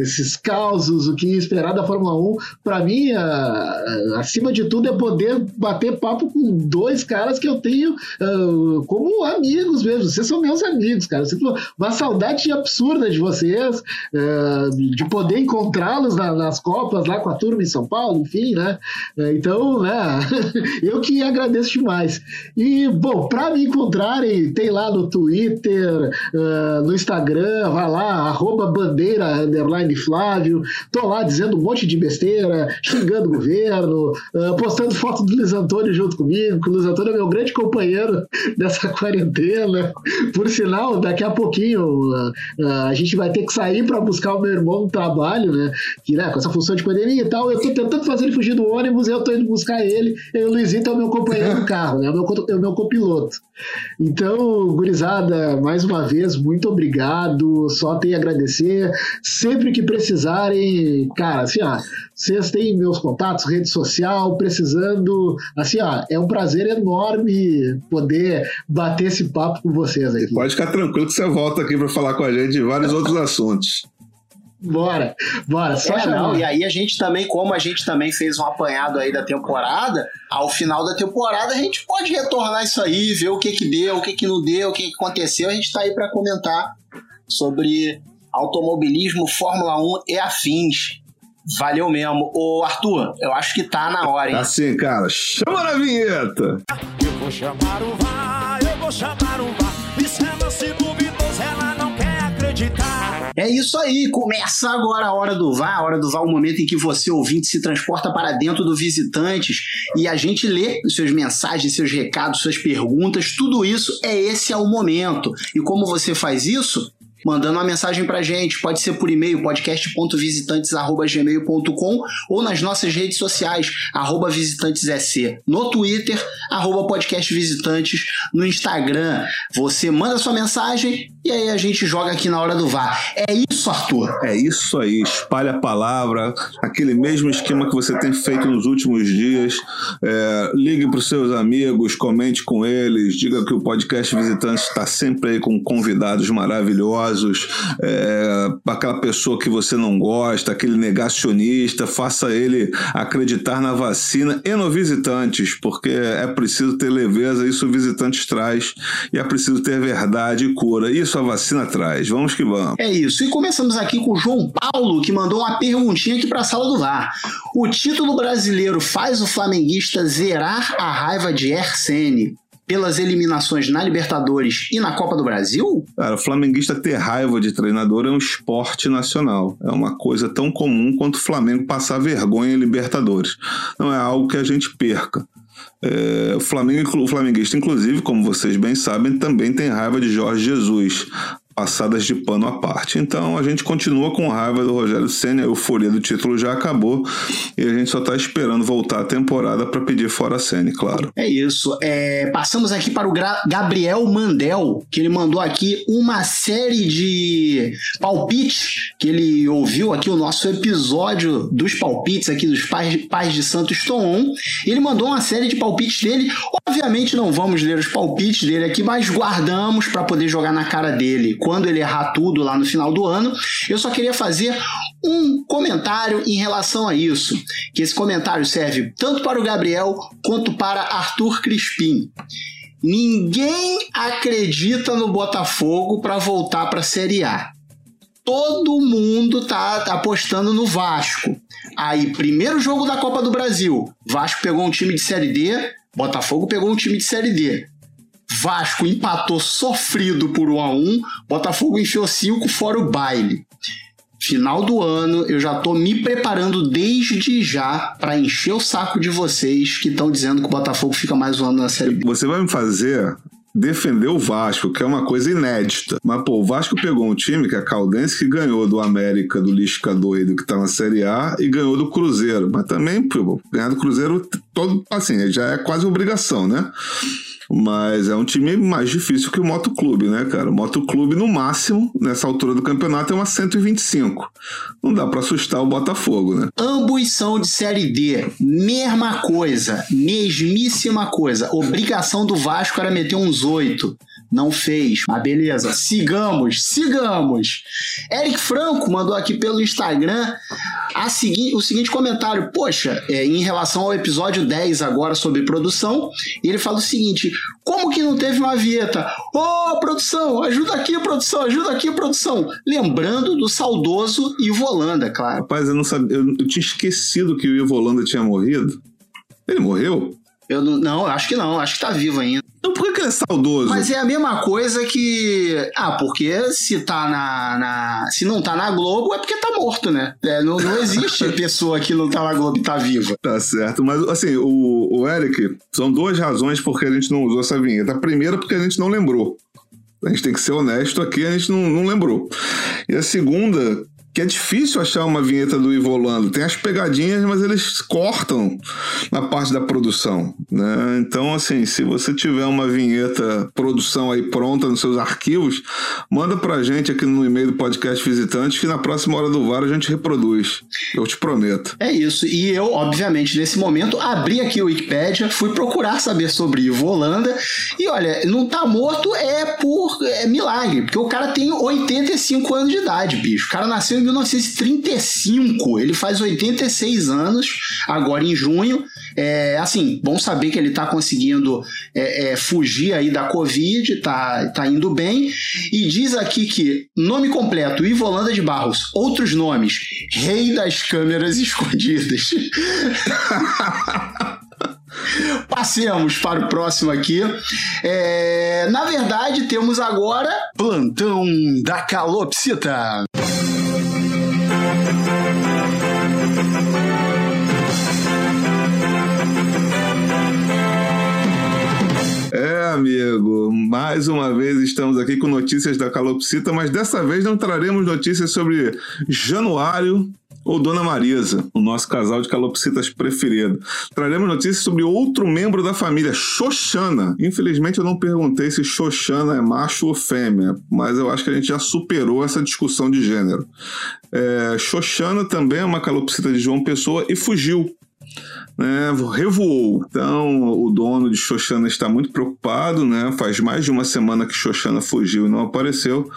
esses causos, o que esperar da Fórmula 1, pra mim, a- acima de tudo, é poder bater papo com dois caras que eu tenho ah, como amigos mesmo. Vocês são meus amigos, cara. Eu uma saudade absurda de vocês, ah, de poder encontrá-los na- nas Copas lá com a turma em São Paulo, enfim, né? Eh, Então, né, eu que agradeço demais. E, bom, para me encontrarem, tem lá no Twitter, no Instagram, vai lá, arroba bandeira, underline Flávio, tô lá dizendo um monte de besteira, xingando o governo, ah, postando foto do Luiz Antônio junto comigo, que o Luiz Antônio é meu grande companheiro dessa quarentena. Por sinal, daqui a pouquinho ah, a gente vai ter que sair para buscar o meu irmão no trabalho, né? Que, né, com essa função de pandemia e tal, eu tô tentando fazer ele fugir do ônibus, eu tô indo buscar ele, e o Luizito é o meu companheiro no carro, né? É o meu, é o meu copiloto. Então, gurizada, mais uma vez, muito obrigado. Só tenho a agradecer. Sempre que precisarem, cara, assim, ó, vocês têm meus contatos, rede social, precisando. Assim, ó, é um prazer enorme poder bater esse papo com vocês aqui. Pode ficar tranquilo que você volta aqui para falar com a gente de vários outros assuntos. Bora, bora, só É, chamar. não, e aí a gente também, como a gente também fez um apanhado aí da temporada, ao final da temporada a gente pode retornar isso aí, ver o que que deu, o que que não deu, o que que aconteceu, a gente tá aí para comentar sobre automobilismo, Fórmula 1 e afins. Valeu mesmo. Ô Arthur, eu acho que tá na hora, hein? Assim, cara, chama na vinheta! Eu vou chamar o VAR, eu vou chamar o VAR. Isso é lance duvidoso, ela não quer acreditar. É isso aí, começa agora a hora do VAR. A hora do VAR é o momento em que você, ouvinte, se transporta para dentro do Visitantes e a gente lê seus mensagens, seus recados, suas perguntas, tudo isso é esse é o momento. E como você faz isso? Mandando uma mensagem pra gente, pode ser por e-mail, podcast.visitantes.gmail.com ou nas nossas redes sociais, arroba visitantesec, no Twitter, arroba podcast visitantes, no Instagram. Você manda sua mensagem e aí a gente joga aqui na hora do VAR. É isso, Arthur. É isso aí, espalha a palavra, aquele mesmo esquema que você tem feito nos últimos dias. É, ligue para os seus amigos, comente com eles, diga que o podcast Visitante está sempre aí com convidados maravilhosos. É, aquela pessoa que você não gosta, aquele negacionista, faça ele acreditar na vacina e no Visitantes, porque é preciso ter leveza, isso o Visitantes traz, e é preciso ter verdade e cura. Isso a vacina traz. Vamos que vamos. É isso. E começamos aqui com o João Paulo, que mandou uma perguntinha aqui para a sala do VAR. O título brasileiro faz o flamenguista zerar a raiva de Ersene pelas eliminações na Libertadores e na Copa do Brasil? Cara, o flamenguista ter raiva de treinador é um esporte nacional. É uma coisa tão comum quanto o Flamengo passar vergonha em Libertadores. Não é algo que a gente perca. É, o, Flamengo, o flamenguista, inclusive, como vocês bem sabem, também tem raiva de Jorge Jesus. Passadas de pano à parte. Então a gente continua com raiva do Rogério Senna, a euforia do título já acabou e a gente só está esperando voltar a temporada para pedir fora a Senna, claro. É isso. É, passamos aqui para o Gra Gabriel Mandel, que ele mandou aqui uma série de palpites, que ele ouviu aqui o nosso episódio dos palpites aqui dos pais, pais de Santos Tom. Ele mandou uma série de palpites dele. Obviamente não vamos ler os palpites dele aqui, mas guardamos para poder jogar na cara dele quando ele errar tudo lá no final do ano. Eu só queria fazer um comentário em relação a isso, que esse comentário serve tanto para o Gabriel quanto para Arthur Crispim. Ninguém acredita no Botafogo para voltar para a Série A. Todo mundo tá apostando no Vasco. Aí, primeiro jogo da Copa do Brasil, Vasco pegou um time de Série D, Botafogo pegou um time de Série D. Vasco empatou sofrido por 1 a 1 Botafogo enfiou 5 fora o baile. Final do ano, eu já tô me preparando desde já para encher o saco de vocês que estão dizendo que o Botafogo fica mais um ano na Série B. Você vai me fazer defender o Vasco, que é uma coisa inédita. Mas, pô, o Vasco pegou um time, que é a Caldense, que ganhou do América, do Lisca doido, que tá na Série A, e ganhou do Cruzeiro. Mas também, pô, ganhar do Cruzeiro, todo, assim, já é quase obrigação, né? Mas é um time mais difícil que o Motoclube, né, cara? O Motoclube, no máximo, nessa altura do campeonato, é uma 125. Não dá pra assustar o Botafogo, né? Ambos são de Série D. Mesma coisa. Mesmíssima coisa. Obrigação do Vasco era meter uns oito. Não fez. Mas beleza. Sigamos, sigamos. Eric Franco mandou aqui pelo Instagram a segui o seguinte comentário. Poxa, é, em relação ao episódio 10 agora sobre produção, ele fala o seguinte: como que não teve uma vinheta? Ô, oh, produção, ajuda aqui, produção, ajuda aqui, produção. Lembrando do saudoso Ivo Holanda, claro. Rapaz, eu não sabia. Eu, eu tinha esquecido que o Ivo Holanda tinha morrido. Ele morreu? Eu não, não, acho que não, acho que tá vivo ainda. Então por que, ele é saudoso? Mas é a mesma coisa que. Ah, porque se tá na. na- se não tá na Globo é porque tá morto, né? É, não, não existe pessoa que não tá na Globo e tá viva. Tá certo, mas assim, o, o Eric, são duas razões porque a gente não usou essa vinheta. A primeira, porque a gente não lembrou. A gente tem que ser honesto aqui, a gente não, não lembrou. E a segunda, que é difícil achar uma vinheta do Ivo Holanda. Tem as pegadinhas, mas eles cortam na parte da produção. Né? Então, assim, se você tiver uma vinheta produção aí pronta nos seus arquivos, manda pra gente aqui no e-mail do podcast Visitantes que na próxima hora do VAR a gente reproduz. Eu te prometo. É isso. E eu, obviamente, nesse momento, abri aqui o Wikipedia, fui procurar saber sobre Ivo Holanda. E olha, não tá morto é por é milagre, porque o cara tem 85 anos de idade, bicho. O cara nasceu em 1935, ele faz 86 anos, agora em junho. É, assim, bom saber que ele tá conseguindo é, é, fugir aí da Covid, tá, tá indo bem. E diz aqui que nome completo, Ivo Holanda de Barros. Outros nomes, Rei das Câmeras Escondidas. Passemos para o próximo aqui. É, na verdade, temos agora Plantão da Calopsita. Amigo, mais uma vez estamos aqui com notícias da Calopsita, mas dessa vez não traremos notícias sobre Januário ou Dona Marisa, o nosso casal de calopsitas preferido. Traremos notícias sobre outro membro da família, Xoxana. Infelizmente eu não perguntei se Xoxana é macho ou fêmea, mas eu acho que a gente já superou essa discussão de gênero. É, Xoxana também é uma calopsita de João Pessoa e fugiu né, revoou. Então, o dono de Xoxana está muito preocupado, né? Faz mais de uma semana que Xoxana fugiu e não apareceu.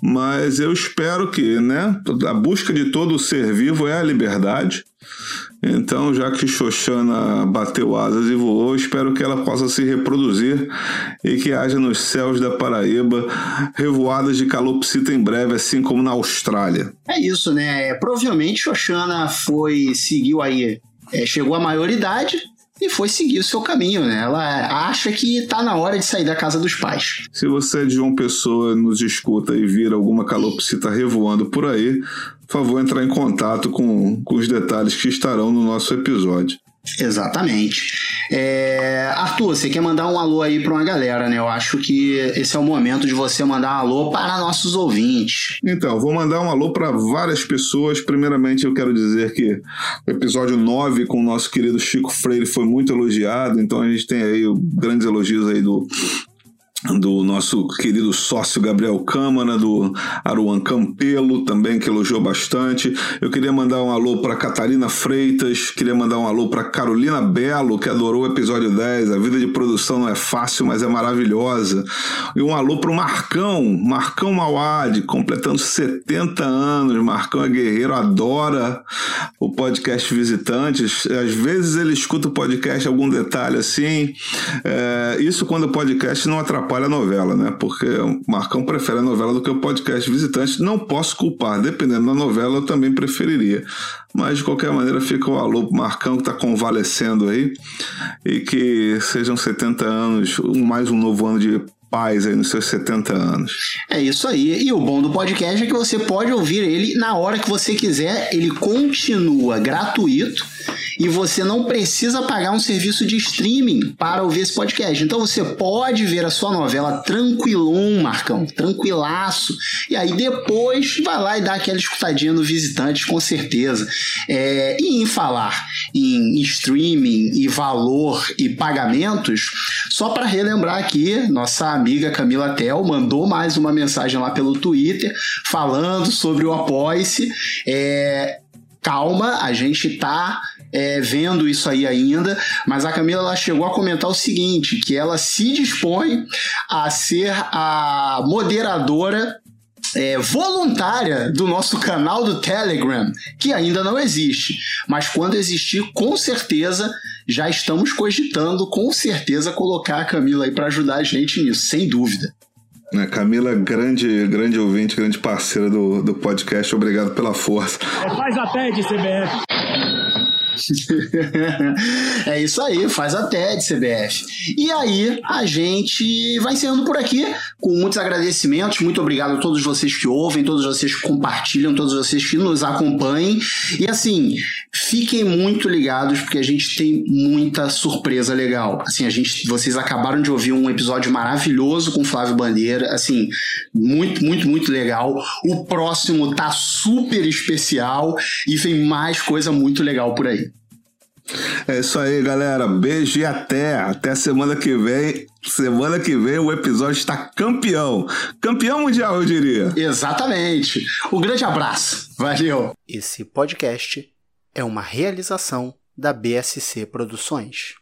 Mas eu espero que, né, a busca de todo ser vivo é a liberdade. Então, já que Xoxana bateu asas e voou, espero que ela possa se reproduzir e que haja nos céus da Paraíba revoadas de calopsita em breve, assim como na Austrália. É isso, né? Provavelmente Xoxana foi, seguiu aí, é, chegou à maioridade e foi seguir o seu caminho, né? Ela acha que tá na hora de sair da casa dos pais. Se você é de João Pessoa nos escuta e vira alguma calopsita revoando por aí, por favor, entrar em contato com, com os detalhes que estarão no nosso episódio. Exatamente. É, Arthur, você quer mandar um alô aí para uma galera, né? Eu acho que esse é o momento de você mandar um alô para nossos ouvintes. Então, vou mandar um alô para várias pessoas. Primeiramente, eu quero dizer que o episódio 9 com o nosso querido Chico Freire foi muito elogiado, então a gente tem aí grandes elogios aí do do nosso querido sócio Gabriel Câmara, do Aruan Campelo, também que elogiou bastante. Eu queria mandar um alô para Catarina Freitas, queria mandar um alô para Carolina Belo, que adorou o episódio 10. A vida de produção não é fácil, mas é maravilhosa. E um alô para o Marcão, Marcão Mauad, completando 70 anos. Marcão é guerreiro, adora o podcast Visitantes. Às vezes ele escuta o podcast, algum detalhe assim. É, isso quando o podcast não atrapalha atrapalha a novela, né? Porque o Marcão prefere a novela do que o podcast Visitante. Não posso culpar, dependendo da novela, eu também preferiria. Mas de qualquer maneira, fica o alô pro Marcão que está convalescendo aí. E que sejam 70 anos, mais um novo ano de paz aí nos seus 70 anos. É isso aí. E o bom do podcast é que você pode ouvir ele na hora que você quiser. Ele continua gratuito e você não precisa pagar um serviço de streaming para ouvir esse podcast. Então você pode ver a sua novela tranquilão, Marcão, tranquilaço. E aí depois vai lá e dá aquela escutadinha no visitante, com certeza. É, e em falar em streaming e valor e pagamentos, só para relembrar aqui, nossa amiga Camila Tel mandou mais uma mensagem lá pelo Twitter falando sobre o Apoice. É, calma, a gente tá é, vendo isso aí ainda, mas a Camila ela chegou a comentar o seguinte, que ela se dispõe a ser a moderadora é, voluntária do nosso canal do Telegram, que ainda não existe. Mas quando existir, com certeza já estamos cogitando, com certeza, colocar a Camila aí para ajudar a gente nisso, sem dúvida. É, Camila, grande, grande ouvinte, grande parceira do, do podcast, obrigado pela força. É, faz a TED, CBF. é isso aí, faz a TED, CBF. E aí, a gente vai encerrando por aqui, com muitos agradecimentos. Muito obrigado a todos vocês que ouvem, todos vocês que compartilham, todos vocês que nos acompanhem. E assim, fiquem muito ligados, porque a gente tem muita surpresa legal. Assim, a gente, vocês acabaram de ouvir um episódio maravilhoso com Flávio Bandeira, assim, muito, muito, muito legal. O próximo tá super especial e vem mais coisa muito legal por aí. É isso aí, galera. Beijo e até. Até semana que vem. Semana que vem o episódio está campeão. Campeão mundial, eu diria. Exatamente. Um grande abraço. Valeu. Esse podcast é uma realização da BSC Produções.